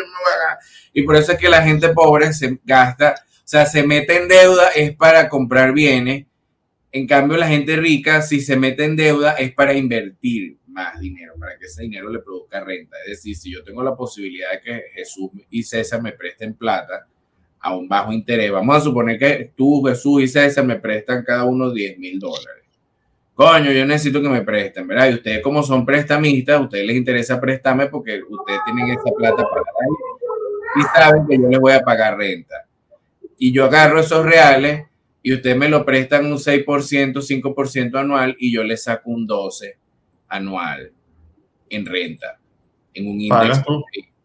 y por eso es que la gente pobre se gasta, o sea, se mete en deuda es para comprar bienes. En cambio, la gente rica, si se mete en deuda, es para invertir más dinero, para que ese dinero le produzca renta. Es decir, si yo tengo la posibilidad de que Jesús y César me presten plata, a un bajo interés. Vamos a suponer que tú, Jesús y César me prestan cada uno 10 mil dólares. Coño, yo necesito que me presten, ¿verdad? Y ustedes como son prestamistas, a ustedes les interesa prestarme porque ustedes tienen esa plata para y saben que yo les voy a pagar renta. Y yo agarro esos reales y ustedes me lo prestan un 6%, 5% anual y yo les saco un 12% anual en renta, en un índice.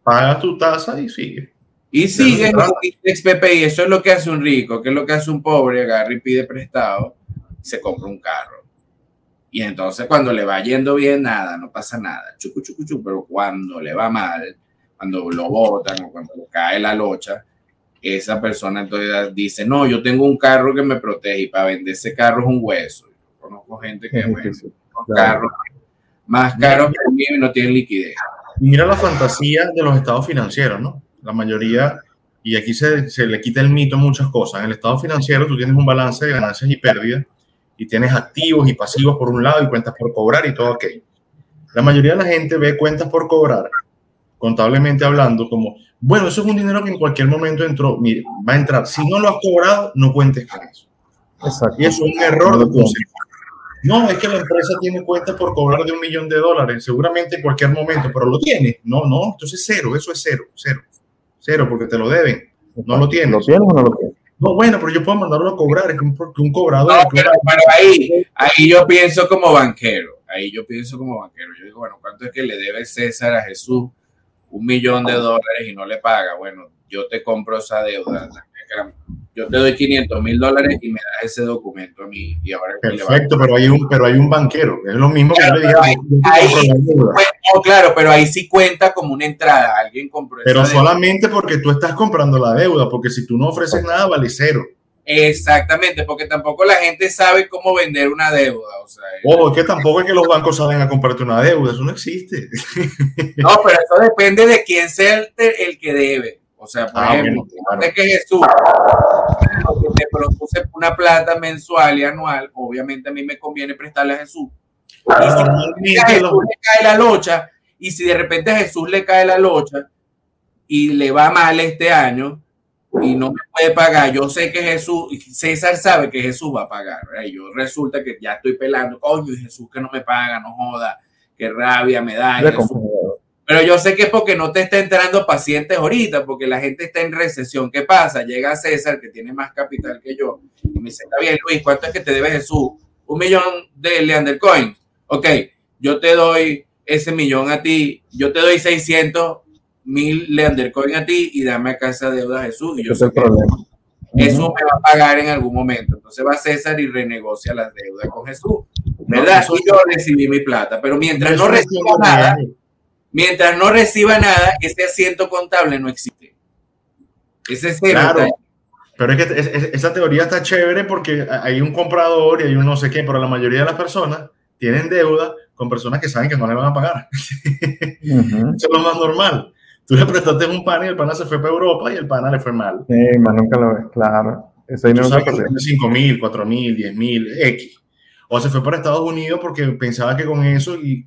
Pagas tu, tu tasa y sigue. Y sigue con index PPI, eso es lo que hace un rico, que es lo que hace un pobre, agarra y pide prestado y se compra un carro. Y entonces cuando le va yendo bien, nada, no pasa nada, chucu, chucu, chucu, pero cuando le va mal, cuando lo botan o cuando cae la locha, esa persona entonces dice, no, yo tengo un carro que me protege y para vender ese carro es un hueso. Yo conozco gente que vende carros más caros que mío y no tienen liquidez. Mira la fantasía de los estados financieros, ¿no? la mayoría, y aquí se, se, le quita el mito a muchas cosas. En el estado financiero tú tienes un balance de ganancias y pérdidas y tienes activos y pasivos por un lado y cuentas por cobrar y todo aquello. La mayoría de la gente ve cuentas por cobrar, contablemente hablando, como, bueno, eso es un dinero que en cualquier momento entró, mire, va a entrar. Si no lo has cobrado, no cuentes con eso. Exacto. Y eso es un error de concepto. No, es que la empresa tiene cuentas por cobrar de un millón de dólares, seguramente en cualquier momento, pero lo tiene. No, no, entonces cero, eso es cero, cero. Cero, porque te lo deben. No lo tienes. ¿Lo tienes o no lo tienes? No, bueno, pero yo puedo mandarlo a cobrar, es un, un cobrador. No, pero, ahí, ahí yo pienso como banquero. Ahí yo pienso como banquero. Yo digo, bueno, ¿cuánto es que le debe César a Jesús? Un millón de dólares y no le paga. Bueno, yo te compro esa deuda yo te doy 500 mil dólares y me das ese documento a mí. Y ahora Perfecto, pero hay, un, pero hay un banquero, es lo mismo que yo le dije. claro, pero ahí sí cuenta como una entrada, alguien compró Pero solamente porque tú estás comprando la deuda, porque si tú no ofreces nada, vale cero. Exactamente, porque tampoco la gente sabe cómo vender una deuda. O sea, oh, es que tampoco es que los bancos saben a comprarte una deuda, eso no existe. No, pero eso depende de quién sea el, el que debe. O sea, por ah, ejemplo, que Jesús te produce una plata mensual y anual, obviamente a mí me conviene prestarle a Jesús. Y si a Jesús le cae la locha, y si de repente a Jesús le cae la locha y le va mal este año y no me puede pagar, yo sé que Jesús, César sabe que Jesús va a pagar. Y yo resulta que ya estoy pelando, coño, y Jesús que no me paga, no joda, qué rabia me da. Pero yo sé que es porque no te está entrando pacientes ahorita, porque la gente está en recesión. ¿Qué pasa? Llega César, que tiene más capital que yo, y me dice, está bien, Luis, ¿cuánto es que te debe Jesús? Un millón de Leander Coin. Ok, yo te doy ese millón a ti, yo te doy 600 mil Leander Coin a ti y dame acá esa deuda a Jesús. Y yo sé que Jesús me va a pagar en algún momento. Entonces va César y renegocia las deudas con Jesús. ¿Verdad? y yo recibí mi plata, pero mientras no reciba nada Mientras no reciba nada, ese asiento contable no existe. Ese es claro. Pero es que esa teoría está chévere porque hay un comprador y hay un no sé qué, pero la mayoría de las personas tienen deuda con personas que saben que no le van a pagar. Eso es lo más normal. Tú le prestaste un pana y el pana se fue para Europa y el pana le fue mal. Sí, más nunca lo ves, claro. Eso ahí no sabes que 5 mil, 4 mil, 10 mil, X. O se fue para Estados Unidos porque pensaba que con eso y,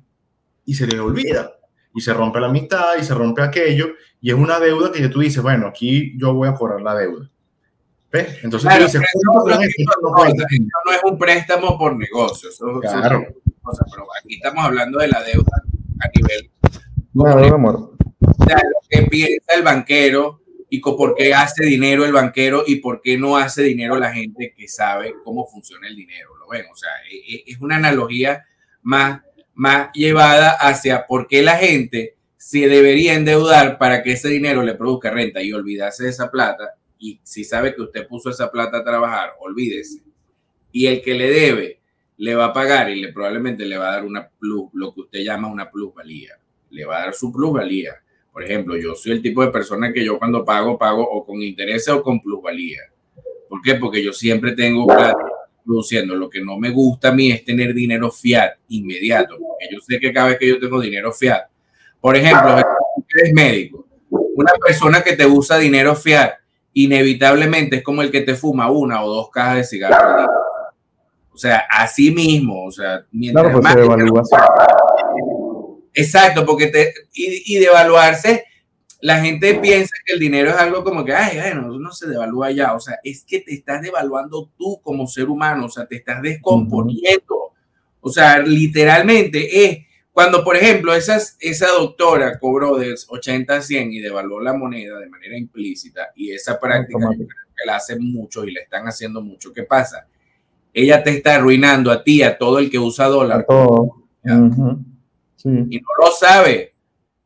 y se le olvida y se rompe la amistad y se rompe aquello y es una deuda que tú dices, bueno, aquí yo voy a cobrar la deuda. ¿Ves? Entonces tú dices, no, no, es un préstamo por negocio, claro. pero aquí estamos hablando de la deuda a nivel... No, amor. O sea, lo que piensa el banquero y por qué hace dinero el banquero y por qué no hace dinero la gente que sabe cómo funciona el dinero. ¿Lo ven? O sea, e, e, es una analogía más más llevada hacia por qué la gente se debería endeudar para que ese dinero le produzca renta y olvidarse de esa plata. Y si sabe que usted puso esa plata a trabajar, olvídese. Y el que le debe le va a pagar y le probablemente le va a dar una plus, lo que usted llama una plusvalía. Le va a dar su plusvalía. Por ejemplo, yo soy el tipo de persona que yo cuando pago, pago o con interés o con plusvalía. ¿Por qué? Porque yo siempre tengo plata produciendo. Lo que no me gusta a mí es tener dinero fiat inmediato, porque yo sé que cada vez que yo tengo dinero fiat, por ejemplo, eres médico, una persona que te usa dinero fiat, inevitablemente es como el que te fuma una o dos cajas de cigarros. O sea, así mismo, o sea, mientras Claro, pues más... Exacto, porque te, y, y devaluarse, la gente piensa que el dinero es algo como que, ay, bueno, no se devalúa ya. O sea, es que te estás devaluando tú como ser humano, o sea, te estás descomponiendo. O sea, literalmente es cuando, por ejemplo, esas, esa doctora cobró de 80 a 100 y devaluó la moneda de manera implícita, y esa práctica que la hacen muchos y la están haciendo mucho. ¿Qué pasa? Ella te está arruinando a ti, a todo el que usa A dólar, todo. Ujú. Sí. y no lo sabe,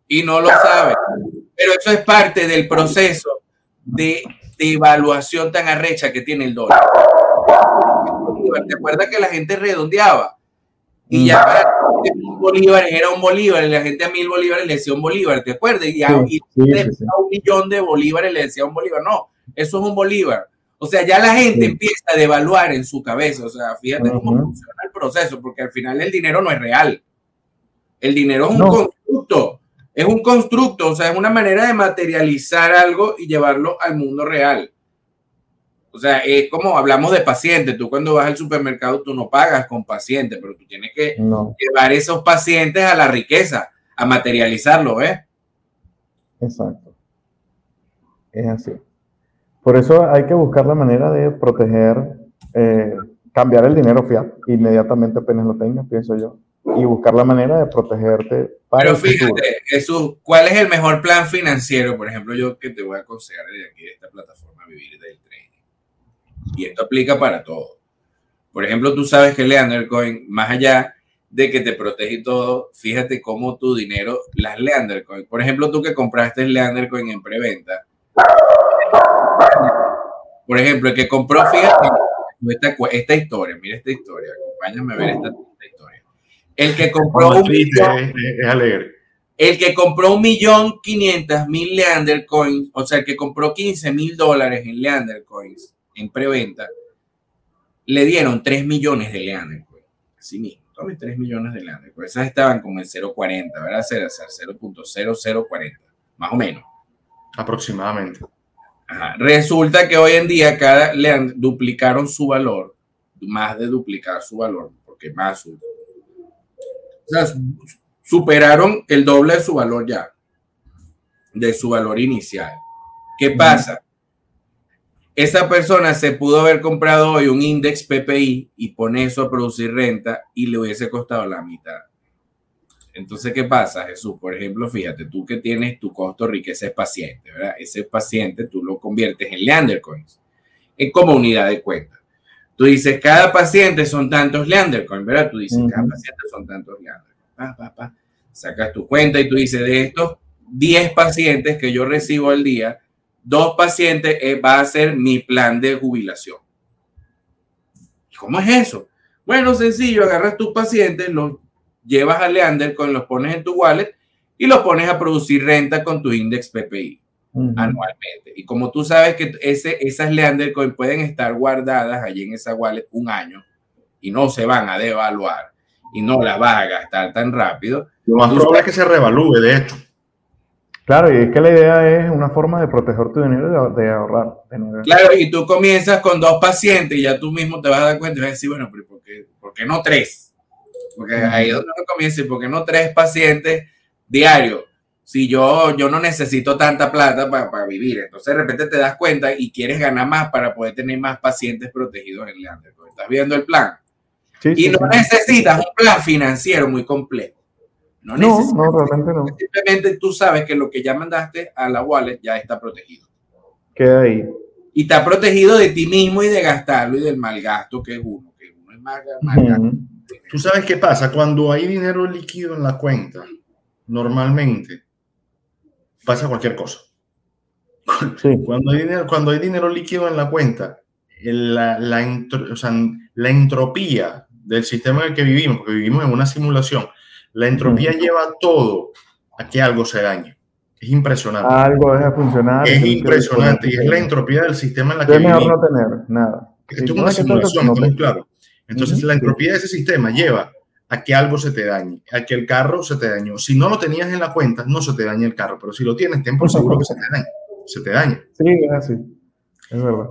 y no lo sabe. Pero eso es parte del proceso de, de evaluación tan arrecha que tiene el dólar. ¿Te acuerdas que la gente redondeaba? Y ya para un bolívar era un bolívar, y la gente a mil bolívares le decía un bolívar, ¿te acuerdas? Y a, Sí, sí, a un millón de bolívares le decía un bolívar. No, eso es un bolívar. O sea, ya la gente Sí. empieza a devaluar en su cabeza. O sea, fíjate cómo Ujú. funciona el proceso, porque al final el dinero no es real. El dinero es un No. constructo. Es un constructo, o sea, es una manera de materializar algo y llevarlo al mundo real. O sea, es como hablamos de pacientes. Tú cuando vas al supermercado, tú no pagas con pacientes, pero tú tienes que No, llevar esos pacientes a la riqueza, a materializarlo, ¿ves? exacto. Es así. Por eso hay que buscar la manera de proteger, eh, cambiar el dinero fiat inmediatamente apenas lo tengas, pienso yo, y buscar la manera de protegerte para Pero fíjate, Jesús, ¿cuál es el mejor plan financiero? Por ejemplo, yo que te voy a aconsejar desde aquí, de esta plataforma Vivir del Trading. Y esto aplica para todo. Por ejemplo, tú sabes que Leandercoin, más allá de que te protege y todo, fíjate cómo tu dinero, las Leandercoin, por ejemplo, tú que compraste el Leandercoin en preventa, por ejemplo, el que compró, fíjate, esta, esta historia, mira esta historia, acompáñame a ver esta historia. El que compró un millón, es, alegre. el que compró un millón quinientas mil Leander Coins, o sea, el que compró 15 mil dólares en Leander Coins en preventa, le dieron 3 millones de Leander Coins. Así mismo, tome 3 millones de Leander Coins. Esas estaban como en 0.40, ¿verdad? Ser- ser 0.0040, más o menos. Aproximadamente. Ajá. Resulta que hoy en día cada Leander duplicaron su valor, más de duplicar su valor, porque más su- sea, superaron el doble de su valor ya, de su valor inicial. ¿Qué pasa? Esa persona se pudo haber comprado hoy un index PPI y poner eso a producir renta y le hubiese costado la mitad. Entonces, ¿qué pasa, Jesús? Por ejemplo, fíjate, tú que tienes tu costo riqueza es paciente, ¿verdad? Ese paciente tú lo conviertes en Leander Coins, en como unidad de cuenta. Tú dices, cada paciente son tantos Leander Coins, ¿verdad? Tú dices, cada paciente son tantos Leander Coins. Pa, pa, pa. Sacas tu cuenta y tú dices, de estos 10 pacientes que yo recibo al día, dos pacientes eh, va a ser mi plan de jubilación. ¿Cómo es eso? Bueno, sencillo, agarras tus pacientes, los llevas a Leander, con los pones en tu wallet y los pones a producir renta con tu index PPI Anualmente. Y como tú sabes que ese, esas Leander Coin pueden estar guardadas allí en esa wallet un año y no se van a devaluar y no las vas a gastar tan rápido, Lo más probable es que se revalúe, de hecho. Claro, y es que la idea es una forma de proteger tu dinero y de, ahorrar. de no- Claro, y tú comienzas con dos pacientes y ya tú mismo te vas a dar cuenta y vas a decir, bueno, pero ¿por qué, por qué no tres? Porque ahí es donde uno comienza, ¿y por qué no tres pacientes diarios? Si yo, yo no necesito tanta plata para, para vivir, entonces de repente te das cuenta y quieres ganar más para poder tener más pacientes protegidos en Leander. ¿Estás viendo el plan? Sí, Y sí, no sí. necesitas un plan financiero muy complejo. No, No, necesitas. no, realmente no. Simplemente tú sabes que lo que ya mandaste a la wallet ya está protegido. Queda ahí. y está protegido de ti mismo y de gastarlo y del mal gasto que es uno, que uno es mal, mal gasto. Tú sabes qué pasa cuando hay dinero líquido en la cuenta. Normalmente pasa cualquier cosa. Sí. Cuando hay dinero, cuando hay dinero líquido en la cuenta, la, la, entro- o sea, la entropía del sistema en el que vivimos, porque vivimos en una simulación, la entropía lleva todo a que algo se dañe. Es impresionante. Algo deja de funcionar. es impresionante y es la entropía del sistema en la que Es mejor vivimos. no tener nada. Esto Sí, es una simulación, estamos claros. Entonces, la entropía de ese sistema lleva a que algo se te dañe, a que el carro se te dañó. Si no lo tenías en la cuenta, no se te daña el carro, pero si lo tienes, ten por seguro que se te daña. Se te daña. Sí, es así. Es verdad.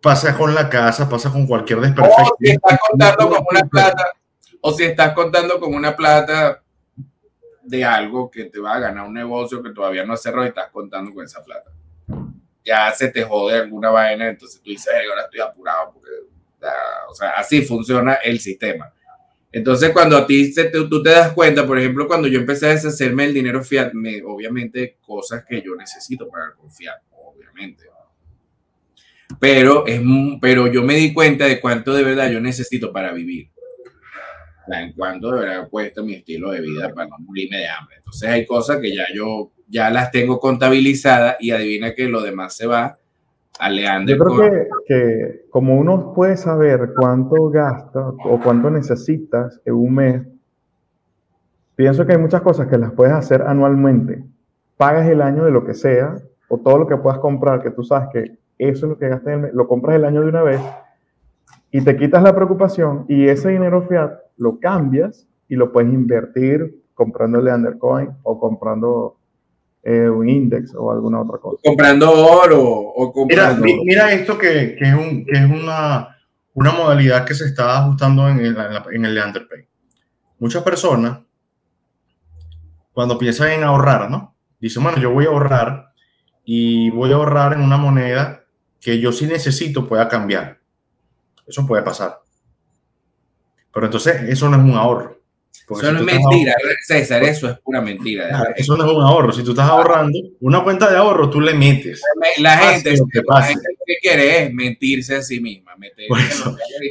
Pasa con la casa, pasa con cualquier desperfecto. O si estás contando con una plata, o si estás contando con una plata de algo que te va a ganar un negocio que todavía no cerró y estás contando con esa plata. Ya se te jode alguna vaina, entonces tú dices, ahora estoy apurado, porque, o sea, así funciona el sistema. Entonces, cuando a ti se tú te das cuenta, por ejemplo, cuando yo empecé a deshacerme el dinero fiat, me, obviamente cosas que yo necesito para confiar, obviamente. Pero, es, pero yo me di cuenta de cuánto de verdad yo necesito para vivir. O sea, en cuánto de verdad cuesta mi estilo de vida para no morirme de hambre. Entonces hay cosas que ya yo ya las tengo contabilizadas y adivina que lo demás se va yo creo que, que, como uno puede saber cuánto gasta o cuánto necesitas en un mes, pienso que hay muchas cosas que las puedes hacer anualmente. Pagas el año de lo que sea o todo lo que puedas comprar, que tú sabes que eso es lo que gastas en el mes, lo compras el año de una vez y te quitas la preocupación y ese dinero fiat lo cambias y lo puedes invertir comprándole Undercoin o comprando eh, un index o alguna otra cosa. Comprando oro o comprando... Mira, mira esto que, que, es, un, que es una, una, modalidad que se está ajustando en el, en el Leander Pay. Muchas personas, cuando piensan en ahorrar, ¿no? Dicen, bueno, yo voy a ahorrar y voy a ahorrar en una moneda que yo sí necesito pueda cambiar. Eso puede pasar. Pero entonces eso no es un ahorro eso no es mentira, César, eso es pura mentira. eso no es un ahorro. Si tú estás ahorrando, una cuenta de ahorro tú le metes. La gente, lo que, quiere es mentirse a sí misma.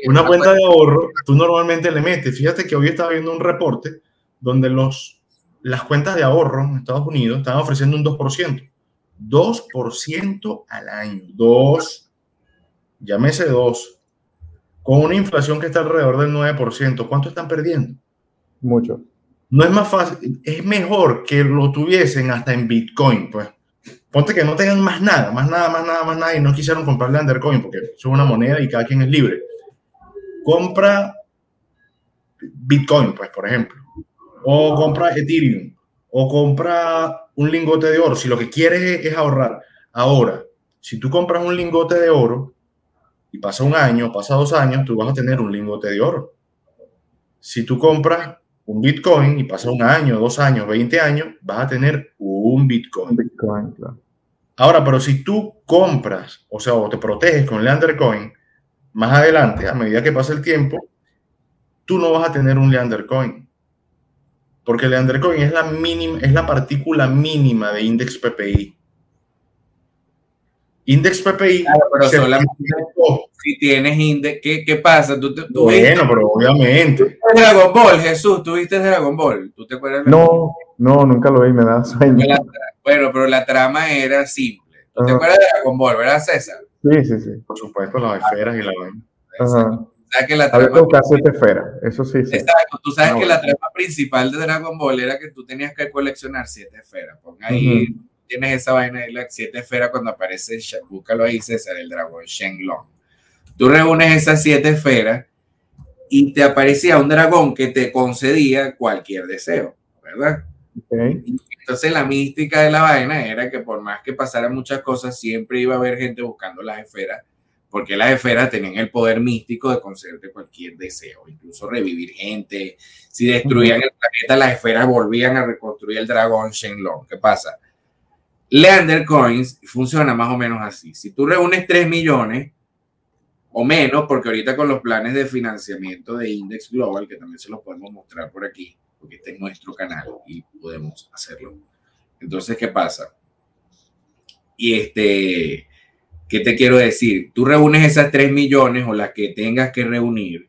una cuenta de ahorro, tú normalmente le metes. Fíjate que hoy estaba viendo un reporte donde los, las cuentas de ahorro en Estados Unidos están ofreciendo un 2%. 2% al año. 2, llámese 2. Con una inflación que está alrededor del 9%, ¿cuánto están perdiendo? Mucho. No es más fácil, es mejor que lo tuviesen hasta en Bitcoin, pues. Ponte que no tengan más nada, más nada, más nada, más nada, y no quisieron comprarle Undercoin porque es una moneda y cada quien es libre. Compra Bitcoin, pues, por ejemplo. O compra Ethereum. O compra un lingote de oro. Si lo que quieres es, ahorrar. Ahora, si tú compras un lingote de oro y pasa un año, pasa dos años, tú vas a tener un lingote de oro. Si tú compras un Bitcoin y pasa un año, dos años, 20 años, vas a tener un Bitcoin. Bitcoin Ahora, pero si tú compras, o sea, o te proteges con Leander Coin, más adelante, a medida que pasa el tiempo, tú no vas a tener un Leander Coin. Porque Leander Coin es la, mínima, es la partícula mínima de index PPI. Index PPI. pero solamente si tienes index, ¿qué, qué pasa? ¿Tú, tú bueno, pero obviamente. Dragon Ball, Jesús, ¿tú viste Dragon Ball? ¿Tú te acuerdas? No, no, nunca lo vi, me da sueño. bueno, pero la trama era simple. ¿Tú te acuerdas de Dragon Ball, verdad, César? Sí, sí, sí. Por supuesto, las esferas y la vaina. ¿Sabes que la trama... siete esferas, eso sí, sí. Exacto, tú sabes que la trama principal de Dragon Ball era que tú tenías que coleccionar siete esferas. Pon ahí tienes esa vaina de las siete esferas cuando aparece, búscalo ahí, César, el dragón Shenlong. Tú reúnes esas siete esferas y te aparecía un dragón que te concedía cualquier deseo, ¿verdad? Entonces la mística de la vaina era que por más que pasaran muchas cosas, siempre iba a haber gente buscando las esferas, porque las esferas tenían el poder místico de concederte cualquier deseo, incluso revivir gente. Si destruían el planeta, las esferas volvían a reconstruir el dragón Shenlong. ¿Qué pasa? Leander Coins funciona más o menos así. Si tú reúnes 3 millones o menos, porque ahorita con los planes de financiamiento de Index Global, que también se los podemos mostrar por aquí, porque este es nuestro canal y podemos hacerlo. Entonces, ¿qué pasa? Y este, ¿qué te quiero decir? Tú reúnes esas 3 millones o las que tengas que reunir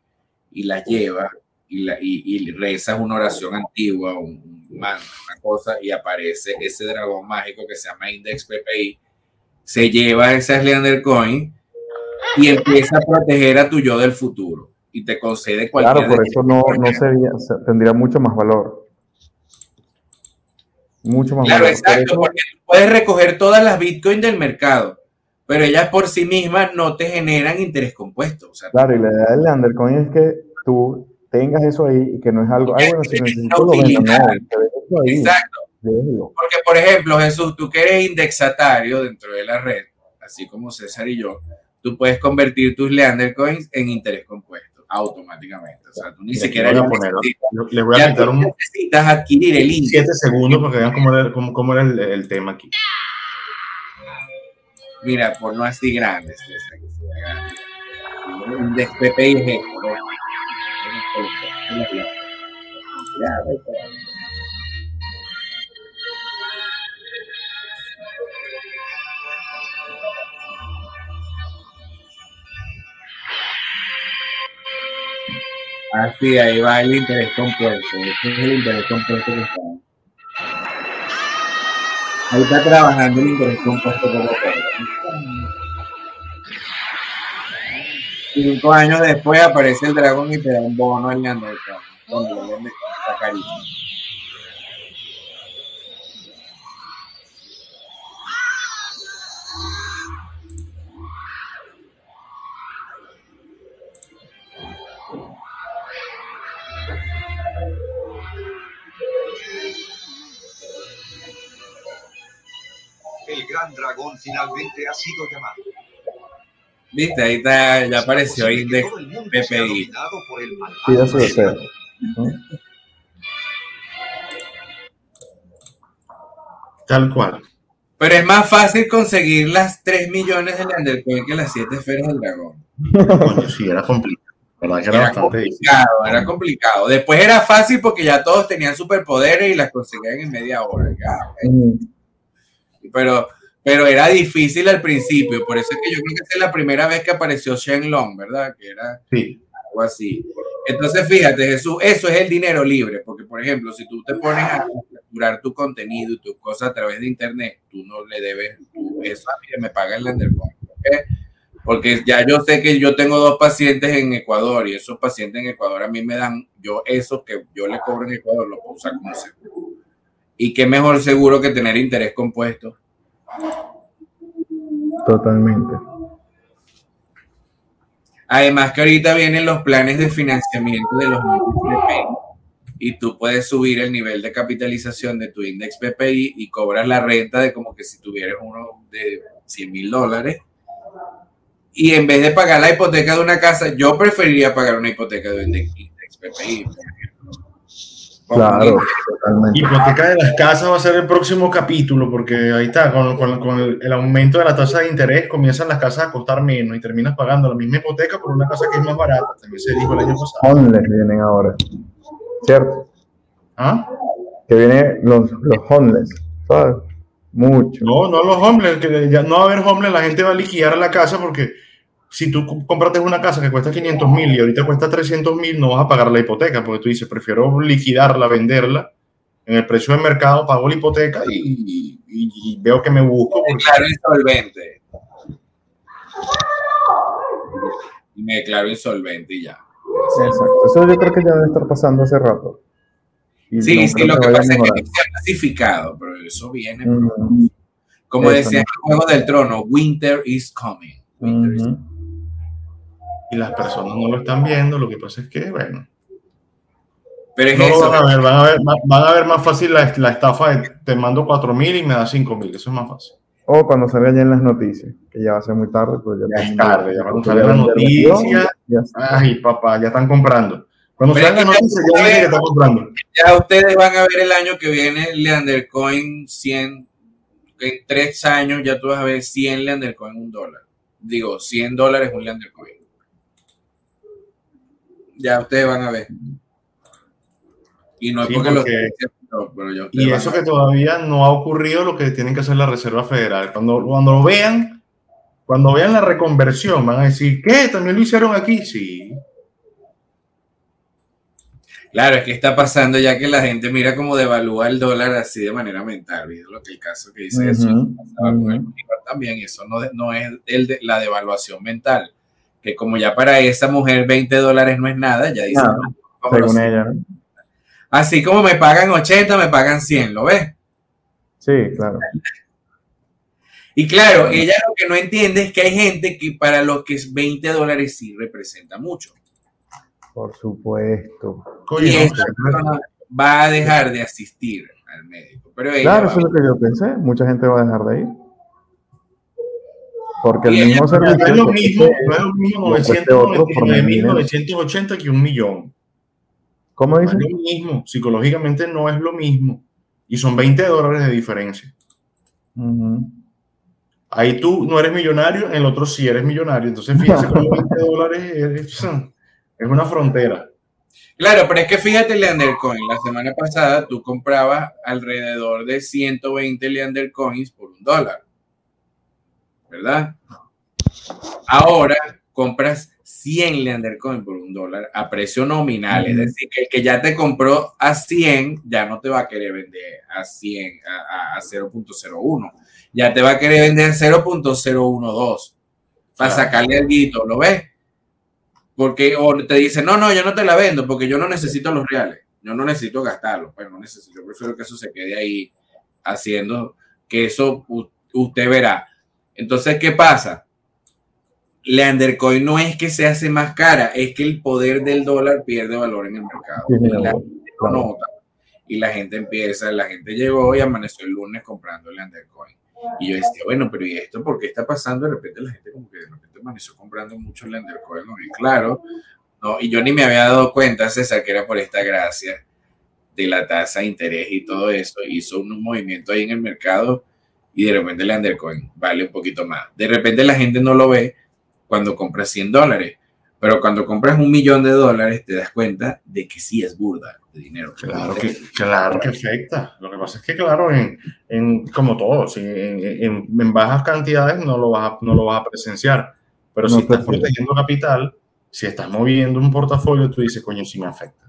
y las llevas y, la, y, rezas una oración antigua, un, una cosa, y aparece ese dragón mágico que se llama Index PPI, se lleva esa Slender Coin y empieza a proteger a tu yo del futuro y te concede cualquier... Claro, por eso no, no sería, tendría mucho más valor. Mucho más claro, exacto, porque puedes recoger todas las bitcoins del mercado, pero ellas por sí mismas no te generan interés compuesto. claro, y la idea del Leandercoin es que tú tengas eso ahí y que no es algo, ay, bueno, si necesito lo vendo, no, Exacto. Porque, por ejemplo, Jesús, tú que eres indexatario dentro de la red, así como César y yo, tú puedes convertir tus Leander Coins en interés compuesto automáticamente. O sea, tú ni siquiera le voy a, le voy a quitar un, necesitas adquirir el índice. Siete segundos para que vean cómo era, cómo, cómo era el, el, tema aquí. Mira, por no así grandes. De PPIG. Así, ahí va el interés compuesto. Este es el interés compuesto que está. Ahí está trabajando el interés compuesto como Cinco años después aparece el dragón y te da un bono al Neandertal. Está carísimo. el gran dragón finalmente ha sido llamado. Viste, ahí está, ya apareció ahí de PPI. Pida su deseo. Tal cual. Pero es más fácil conseguir las 3 millones de Landercoin que las 7 esferas del dragón. Coño, sí, era complicado. Era, era complicado, era complicado. Después era fácil porque ya todos tenían superpoderes y las conseguían en media hora. Ya, pero, pero era difícil al principio, por eso es que yo creo que es la primera vez que apareció Shenlong, ¿verdad? Que era algo así. Entonces, fíjate, Jesús, eso es el dinero libre, porque, por ejemplo, si tú te pones a capturar tu contenido y tus cosas a través de Internet, tú no le debes, eso a mí me paga el Lendercoin, Porque ya yo sé que yo tengo dos pacientes en Ecuador y esos pacientes en Ecuador a mí me dan, yo eso que yo le cobro en Ecuador lo puedo usar como seguro. Y qué mejor seguro que tener interés compuesto. Totalmente. Además que ahorita vienen los planes de financiamiento de los PPI y tú puedes subir el nivel de capitalización de tu index PPI y cobras la renta de como que si tuvieras uno de 100 mil dólares. Y en vez de pagar la hipoteca de una casa, yo preferiría pagar una hipoteca de un index PPI. Claro, totalmente. Hipoteca de las casas va a ser el próximo capítulo, porque ahí está, con, con, el, aumento de la tasa de interés comienzan las casas a costar menos y terminas pagando la misma hipoteca por una casa que es más barata. También se dijo el año pasado. Homeless vienen ahora, ¿cierto? ¿Ah? Que vienen los, los homeless, ¿sabes? Mucho. No, no los homeless, que ya no va a haber homeless, la gente va a liquidar la casa porque si tú compraste una casa que cuesta 500 mil y ahorita cuesta 300 mil, no vas a pagar la hipoteca, porque tú dices, prefiero liquidarla, venderla en el precio de mercado, pago la hipoteca y, veo que me busco. Me declaro insolvente. Y me declaro insolvente y ya. Exacto. Eso yo creo que ya debe estar pasando hace rato. sí, sí, lo que, pasa es que no se ha clasificado, pero eso viene. Como decía el Juego del Trono, Winter is coming. Winter is coming y las personas no lo están viendo, lo que pasa es que, bueno. Pero es eso. Van a, ver, van, a ver, van a ver más fácil la, la estafa de te mando 4 mil y me da 5 mil, eso es más fácil. O cuando salga ya en las noticias, que ya va a ser muy tarde, pues ya, ya es tarde, ya cuando salga las noticias, ay papá, ya están comprando. Cuando salga las noticias ya que están comprando. Ya ustedes van a ver el año que viene Leandercoin 100, en 3 años ya tú vas a ver 100 Leandercoin un dólar. Digo, 100 dólares un Leandercoin. Ya ustedes van a ver. Y no es porque, lo Y eso que todavía no ha ocurrido lo que tienen que hacer la Reserva Federal. Cuando, cuando lo vean, cuando vean la reconversión, van a decir, ¿qué? ¿También lo hicieron aquí? Sí. Claro, es que está pasando ya que la gente mira cómo devalúa el dólar así de manera mental. ¿viste? Lo que el caso que dice eso también, eso no, no es el de, la devaluación mental que como ya para esa mujer 20 dólares no es nada, ya dice, según ella, Así como me pagan 80, me pagan 100, ¿lo ves? Sí, claro. Y claro, ella lo que no entiende es que hay gente que para los que es 20 dólares sí representa mucho. Por supuesto. y esa persona va a dejar de asistir al médico. Pero ella Claro, eso es lo que yo pensé. Mucha gente va a dejar de ir. Porque el mismo No servicio. es lo mismo, no es lo mismo lo cueste otro por menos dinero. 999.980 que un millón. ¿Cómo No es lo mismo. Psicológicamente no es lo mismo. Y son 20 dólares de diferencia. Ujú. Ahí tú no eres millonario, en el otro sí eres millonario. Entonces, fíjense cómo 20 dólares es, es una frontera. Claro, pero es que fíjate, Leander Coin, la semana pasada tú comprabas alrededor de 120 Leander Coins por un dólar. ¿Verdad? Ahora compras 100 Leander Coin por un dólar a precio nominal. Es Ujú. decir, que el que ya te compró a 100 ya no te va a querer vender a 100, a, a- a 0.01. Ya te va a querer vender a 0.012 para Claro. sacarle el guito, ¿lo ves? Porque o te dice, no, no, yo no te la vendo porque yo no necesito los reales. Yo no necesito gastarlos. Pues no necesito. Yo prefiero que eso se quede ahí haciendo que eso usted verá. Entonces, ¿qué pasa? Leandercoin no es que se hace más cara, es que el poder del dólar pierde valor en el mercado. Sí, Y la gente lo nota. Y la gente empieza, la gente llegó y amaneció el lunes comprando Leandercoin. Y yo decía, bueno, pero ¿y esto por qué está pasando? De repente la gente como que de repente amaneció comprando mucho Lendercoin. ¿no? Y claro, no, y yo ni me había dado cuenta, César, que era por esta gracia de la tasa de interés y todo eso. Hizo un movimiento ahí en el mercado y de repente Lendercoin vale un poquito más. De repente la gente no lo ve cuando compras 100 dólares, pero cuando compras un millón de dólares te das cuenta de que sí es burda de dinero. Claro que, claro que afecta. Lo que pasa es que, claro, en, en- como todo, si en, en- en bajas cantidades no lo, vas a, no lo vas a presenciar. Pero No si estás te- protegiendo capital, si estás moviendo un portafolio, tú dices, coño, sí me afecta.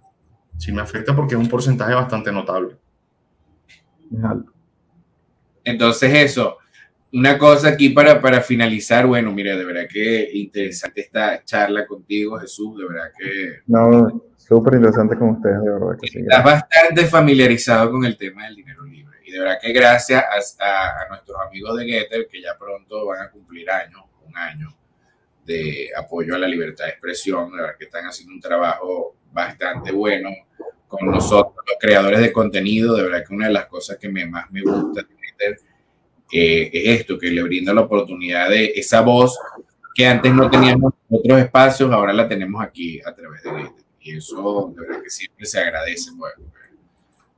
Sí me afecta porque es un porcentaje bastante notable. Es alto. Entonces eso, una cosa aquí para, para finalizar, bueno, mira, de verdad que interesante esta charla contigo, Jesús, de verdad que No, súper interesante con ustedes, de verdad que sí. estás bastante familiarizado con el tema del dinero libre. Y de verdad que gracias a, a- a nuestros amigos de Getter, que ya pronto van a cumplir años, un año de apoyo a la libertad de expresión, de verdad que están haciendo un trabajo bastante bueno con nosotros, los creadores de contenido, de verdad que una de las cosas que me, más me gusta es esto, que le brinda la oportunidad de esa voz que antes no teníamos en otros espacios, ahora la tenemos aquí a través de Getter. Y eso de verdad que siempre se agradece. pues.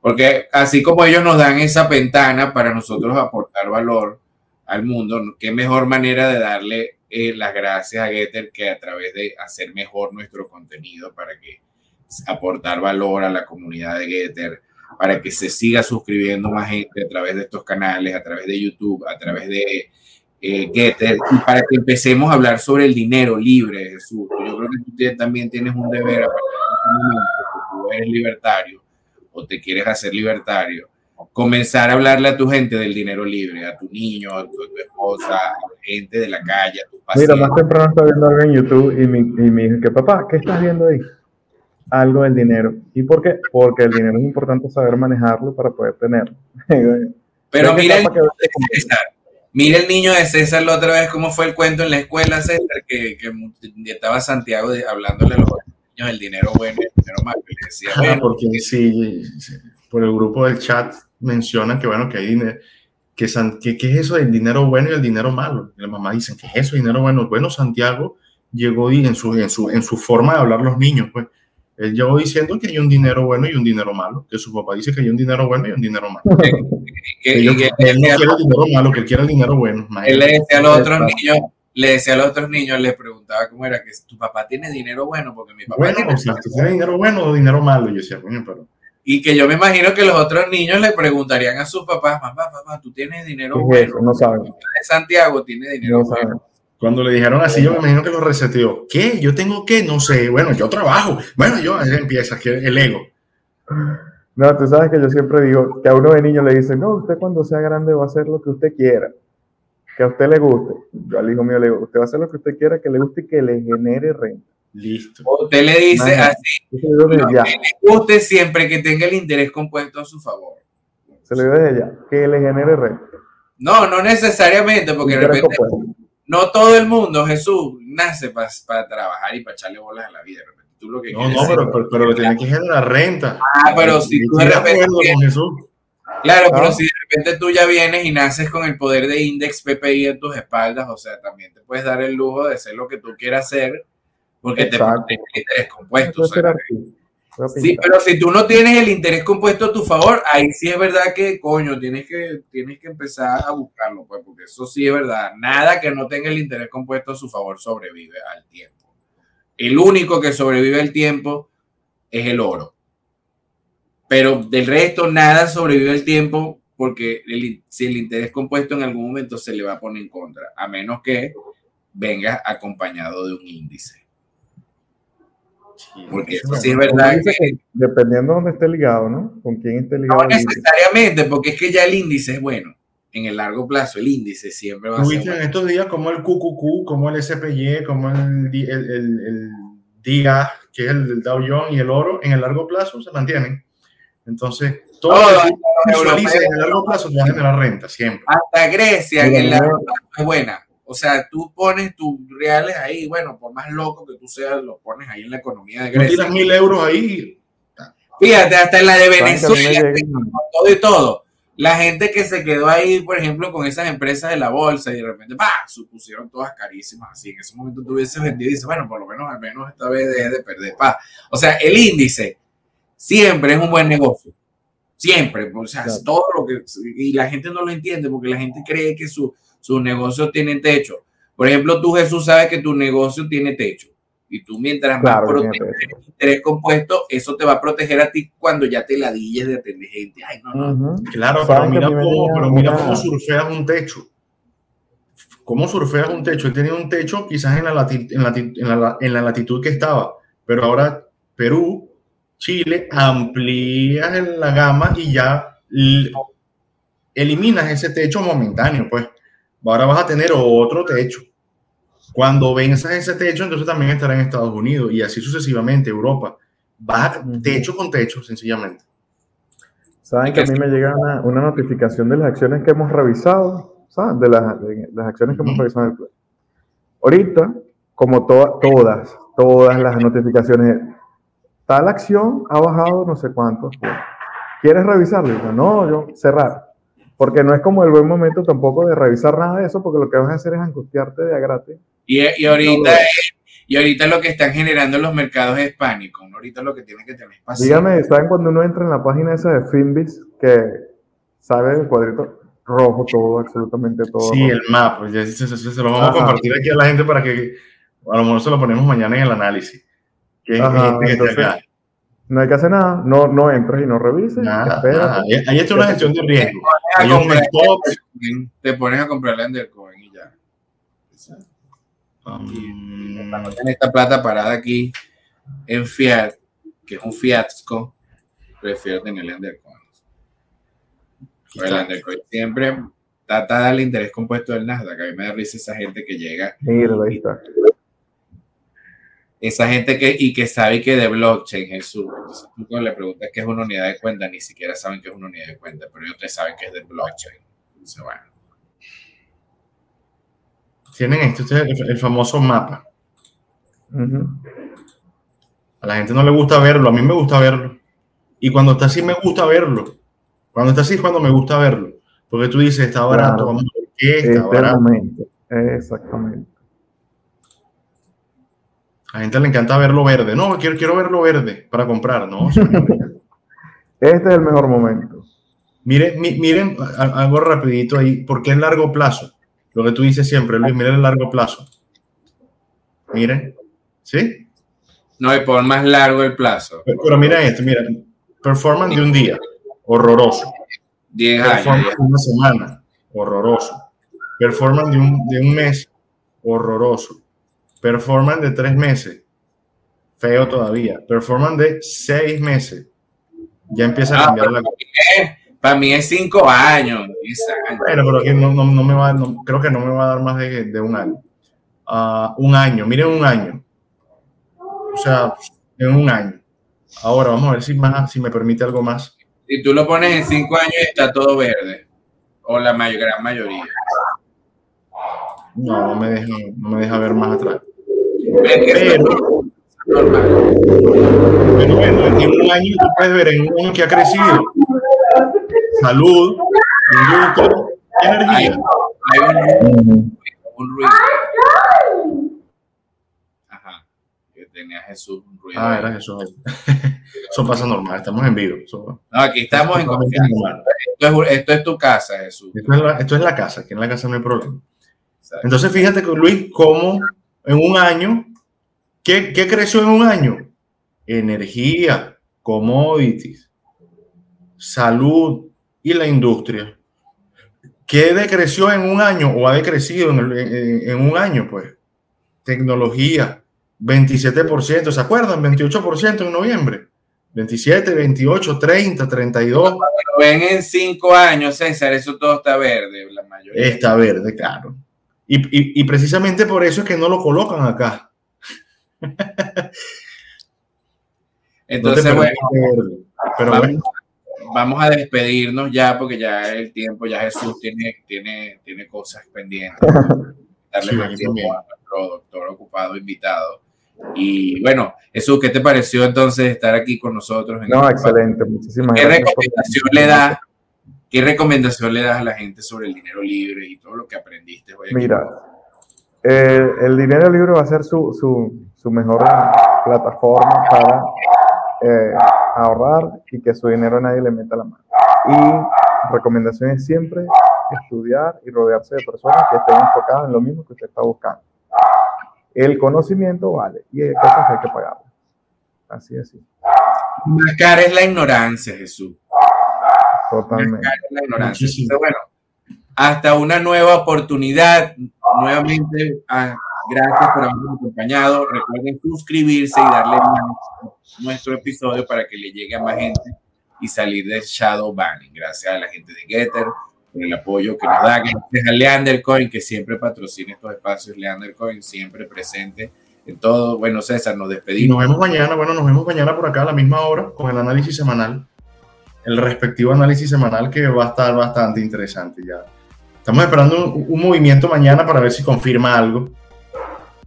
Porque así como ellos nos dan esa ventana para nosotros aportar valor al mundo, qué mejor manera de darle eh, las gracias a Getter que a través de hacer mejor nuestro contenido para que aportar valor a la comunidad de Getter, para que se siga suscribiendo más gente a través de estos canales, a través de YouTube, a través de eh, Getter, y para que empecemos a hablar sobre el dinero libre, Jesús. Yo creo que tú también tienes un deber, de este tú eres libertario o te quieres hacer libertario, comenzar a hablarle a tu gente del dinero libre, a tu niño, a tu, a tu esposa, a la gente de la calle, a tus Mira, pacientes. más temprano estaba viendo algo en YouTube y mi, y me dijo que papá, ¿qué estás viendo ahí? Algo del dinero. ¿Y por qué? Porque el dinero es importante saber manejarlo para poder tenerlo. Pero que mira el que- niño de César. Mira el niño de César la otra vez, cómo fue el cuento en la escuela, César, que, que estaba Santiago de- hablándole a los niños del dinero bueno y el dinero malo. Y decía, Ah, bueno, porque sí, sí, por el grupo del chat mencionan que, bueno, que hay dinero. Que, San- que- ¿Qué es eso del dinero bueno y el dinero malo? Y la mamá dicen, ¿qué es eso, dinero bueno? Bueno, Santiago llegó y en su, en su, en su forma de hablar los niños, pues, él llegó diciendo que hay un dinero bueno y un dinero malo, que su papá dice que hay un dinero bueno y un dinero malo. que, él no quiere el dinero malo, que él quiere el dinero bueno. él le decía a los otros niños, le decía a los otros niños, les preguntaba cómo era que tu papá tiene dinero bueno, porque mi papá Bueno, tiene o sea, ¿tú tienes dinero bueno o dinero malo? Y yo decía, coño, pero Y que yo me imagino que los otros niños le preguntarían a sus papás, mamá, papá, tú tienes dinero ¿Qué es bueno. No saben. Santiago tiene dinero No bueno. Cuando le dijeron así, yo me imagino que lo reseteó. ¿Qué? ¿Yo tengo qué? No sé. Bueno, yo trabajo. Bueno, yo ahí empieza que el ego. No, tú sabes que yo siempre digo que a uno de niño le dicen, no, usted cuando sea grande va a hacer lo que usted quiera, que a usted le guste. Yo al hijo mío le digo, usted va a hacer lo que usted quiera, que le guste y que le genere renta. Listo. Usted le dice así, lo ya, que le guste siempre que tenga el interés compuesto a su favor. se lo digo desde ya, que le genere renta. No, no necesariamente, porque de repente no todo el mundo, Jesús, nace para trabajar y para echarle bolas a la vida. Tú lo que no, no, pero, pero, pero, tiene que generar renta. Ah, pero si tú de repente. Claro, pero si de repente tú ya vienes y naces con el poder de index PPI en tus espaldas, o sea, también te puedes dar el lujo de hacer lo que tú quieras hacer porque te pones interés compuesto. Sí, pero si tú no tienes el interés compuesto a tu favor, ahí sí es verdad que, coño, tienes que, tienes que empezar a buscarlo, pues, porque eso sí es verdad. Nada que no tenga el interés compuesto a su favor sobrevive al tiempo. El único que sobrevive al tiempo es el oro pero del resto nada sobrevive el tiempo porque si el interés compuesto en algún momento se le va a poner en contra, a menos que venga acompañado de un índice. Porque eso sí es verdad que, Dependiendo de dónde esté ligado, ¿no? Con quién esté ligado. No necesariamente, porque es que ya el índice es bueno. En el largo plazo, el índice siempre va a ser. en estos días como el QQQ, como el SPY, como el, el, el, DIGA, que es el Dow Jones y el oro, en el largo plazo se mantienen. Entonces, todo lo que en el largo plazo te va a generar renta, siempre. Hasta Grecia en el largo plazo es buena. O sea, tú pones tus reales ahí, bueno, por más loco que tú seas, los pones ahí en la economía de Grecia. Tú tiras mil euros ahí. Fíjate, hasta en la de Venezuela, todo y todo. La gente que se quedó ahí, por ejemplo, con esas empresas de la bolsa y de repente, ¡bah! Supusieron todas carísimas. Así en ese momento tú hubieses vendido y dices, bueno, por lo menos al menos esta vez deje de perder. Pa. O sea, el índice siempre es un buen negocio. Siempre. O sea, todo lo que. Y la gente no lo entiende porque la gente cree que su, su negocio tiene techo. Por ejemplo, tú, Jesús, sabes que tu negocio tiene techo. Y tú, mientras más proteges el interés compuesto, eso te va a proteger a ti cuando ya te ladilles de atender gente. Ay, no, no. Claro, pero mira, cómo, pero mira cómo surfeas un techo. ¿Cómo surfeas un techo? Él tenía un techo quizás en la, en, la, en, la, en la latitud que estaba, pero ahora Perú Chile, amplías la gama y ya eliminas ese techo momentáneo, pues. Ahora vas a tener otro techo. Cuando venzas ese techo, entonces también estará en Estados Unidos y así sucesivamente, Europa. Va techo con techo, sencillamente. Saben que a mí me llega una, notificación de las acciones que hemos revisado, ¿saben? De las, acciones que hemos revisado en el Ahorita, como todas, todas las notificaciones, tal acción ha bajado no sé cuánto. ¿Quieres revisarlo? No, yo cerrar. Porque no es como el buen momento tampoco de revisar nada de eso, porque lo que vas a hacer es angustiarte de a gratis. Y, y ahorita, y ahorita lo que están generando los mercados hispánicos, ahorita lo que tiene que tener paciencia. Dígame, ¿saben cuando uno entra en la página esa de Finbis que sale el cuadrito rojo todo, absolutamente todo? Sí, el mapa, se, se, lo vamos a compartir aquí a la gente para que a lo mejor se lo ponemos mañana en el análisis no hay que hacer nada, no, no entres y no revises. Ahí está una gestión de riesgo. Te pones a comprar el Undercoin y ya. Um, para no tener esta plata parada aquí en Fiat, que es un Fiatco, prefiero tener el Undercoin. El Undercoin siempre trata de darle interés compuesto del Nasdaq. A mí me da risa esa gente que llega. Mira, ahí está esa gente que, y que sabe que de blockchain, Jesús, tú cuando le preguntas qué es una unidad de cuenta, ni siquiera saben qué es una unidad de cuenta, pero ellos te saben que es de blockchain. Entonces, bueno. Tienen esto, este el, famoso mapa. A la gente no le gusta verlo, a mí me gusta verlo. Y cuando está así, me gusta verlo. Cuando está así, es cuando me gusta verlo. Porque tú dices, está barato, vamos a ver qué está barato. Exactamente. A la gente le encanta verlo verde. No, quiero, quiero verlo verde para comprar, ¿no? este es el mejor momento. Miren, miren algo rapidito ahí, porque es largo plazo. Lo que tú dices siempre, Luis, miren el largo plazo. Miren, ¿sí? No, y por más largo el plazo. Pero, mira esto, mira, performance de un día, horroroso. 10 performance de una semana, horroroso. Performance de un, de un mes, horroroso Performance de tres meses, feo todavía. Performance de seis meses, ya empieza a ah, cambiar la cosa. Para mí es cinco años. Bueno, pero aquí no, no, me va, creo que no me va a dar más de, de un año. Uh, un año, miren un año. O sea, en un año. Ahora vamos a ver si, más, si me permite algo más. Si tú lo pones en cinco años, está todo verde. o la mayor, gran mayoría. No, no me deja, no me deja ver más atrás. Ven que eso es Pero, normal. pero bueno, en un año tú puedes ver en un año que ha crecido salud, Hay, energía. hay un, Ujú. un ruido. Ajá. Que tenía Jesús un ruido. Ah, era eso. Eso pasa normal, estamos en vivo. Eso- No, aquí estamos en confianza. Esto es, esto es tu casa, Jesús. Esto es, la, esto es la casa, que en la casa no hay problema. Exacto. Entonces, fíjate, que, Luis, cómo en un año, ¿qué, qué creció en un año? Energía, commodities, salud y la industria. ¿Qué decreció en un año o ha decrecido en, el- en- en un año? Pues tecnología, 27%, ¿se acuerdan? 28% en noviembre. 27, 28, 30, 32. Lo ven en cinco años, César, eso todo está verde, la mayoría. Está verde, claro. Y, y- y precisamente por eso es que no lo colocan acá. Entonces, No bueno. Pero vamos, bueno, vamos a despedirnos ya porque ya el tiempo, ya Jesús tiene, tiene, tiene cosas pendientes. Darle Sí, más tiempo a nuestro doctor ocupado invitado. Y bueno, Jesús, ¿qué te pareció entonces estar aquí con nosotros? en No, excelente. Muchísimas ¿Qué gracias. por- recomendación le das? ¿Qué recomendación le das a la gente sobre el dinero libre y todo lo que aprendiste hoy? aquí? Mira, eh, el dinero libre va a ser su, su, su mejor plataforma para eh, ahorrar y que su dinero nadie le meta la mano. Y recomendación es siempre estudiar y rodearse de personas que estén enfocadas en lo mismo que usted está buscando. El conocimiento vale y hay cosas que hay que pagar. Así es. Más cara es la ignorancia, Jesús. Totalmente. La ignorancia. Entonces, bueno, hasta una nueva oportunidad. Nuevamente, ah, gracias por habernos acompañado. Recuerden suscribirse y darle like a nuestro episodio para que le llegue a más gente y salir del shadow banning. Gracias a la gente de Getter por el apoyo que nos da. Gracias a Leander Coin, que siempre patrocina estos espacios. Leander Coin, siempre presente en todo. Bueno, César, nos y despedimos. nos vemos mañana. Bueno, nos vemos mañana por acá a la misma hora con el análisis semanal. El respectivo análisis semanal que va a estar bastante interesante ya. Estamos esperando un, un movimiento mañana para ver si confirma algo.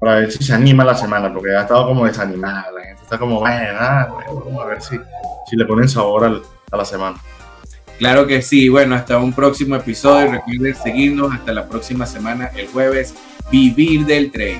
Para ver si se anima la semana, porque ha estado como desanimada. La gente está como, bueno, a ver si, si le ponen sabor a la semana. Claro que sí. Bueno, hasta un próximo episodio. Recuerden seguirnos hasta la próxima semana, el jueves. Vivir del tren.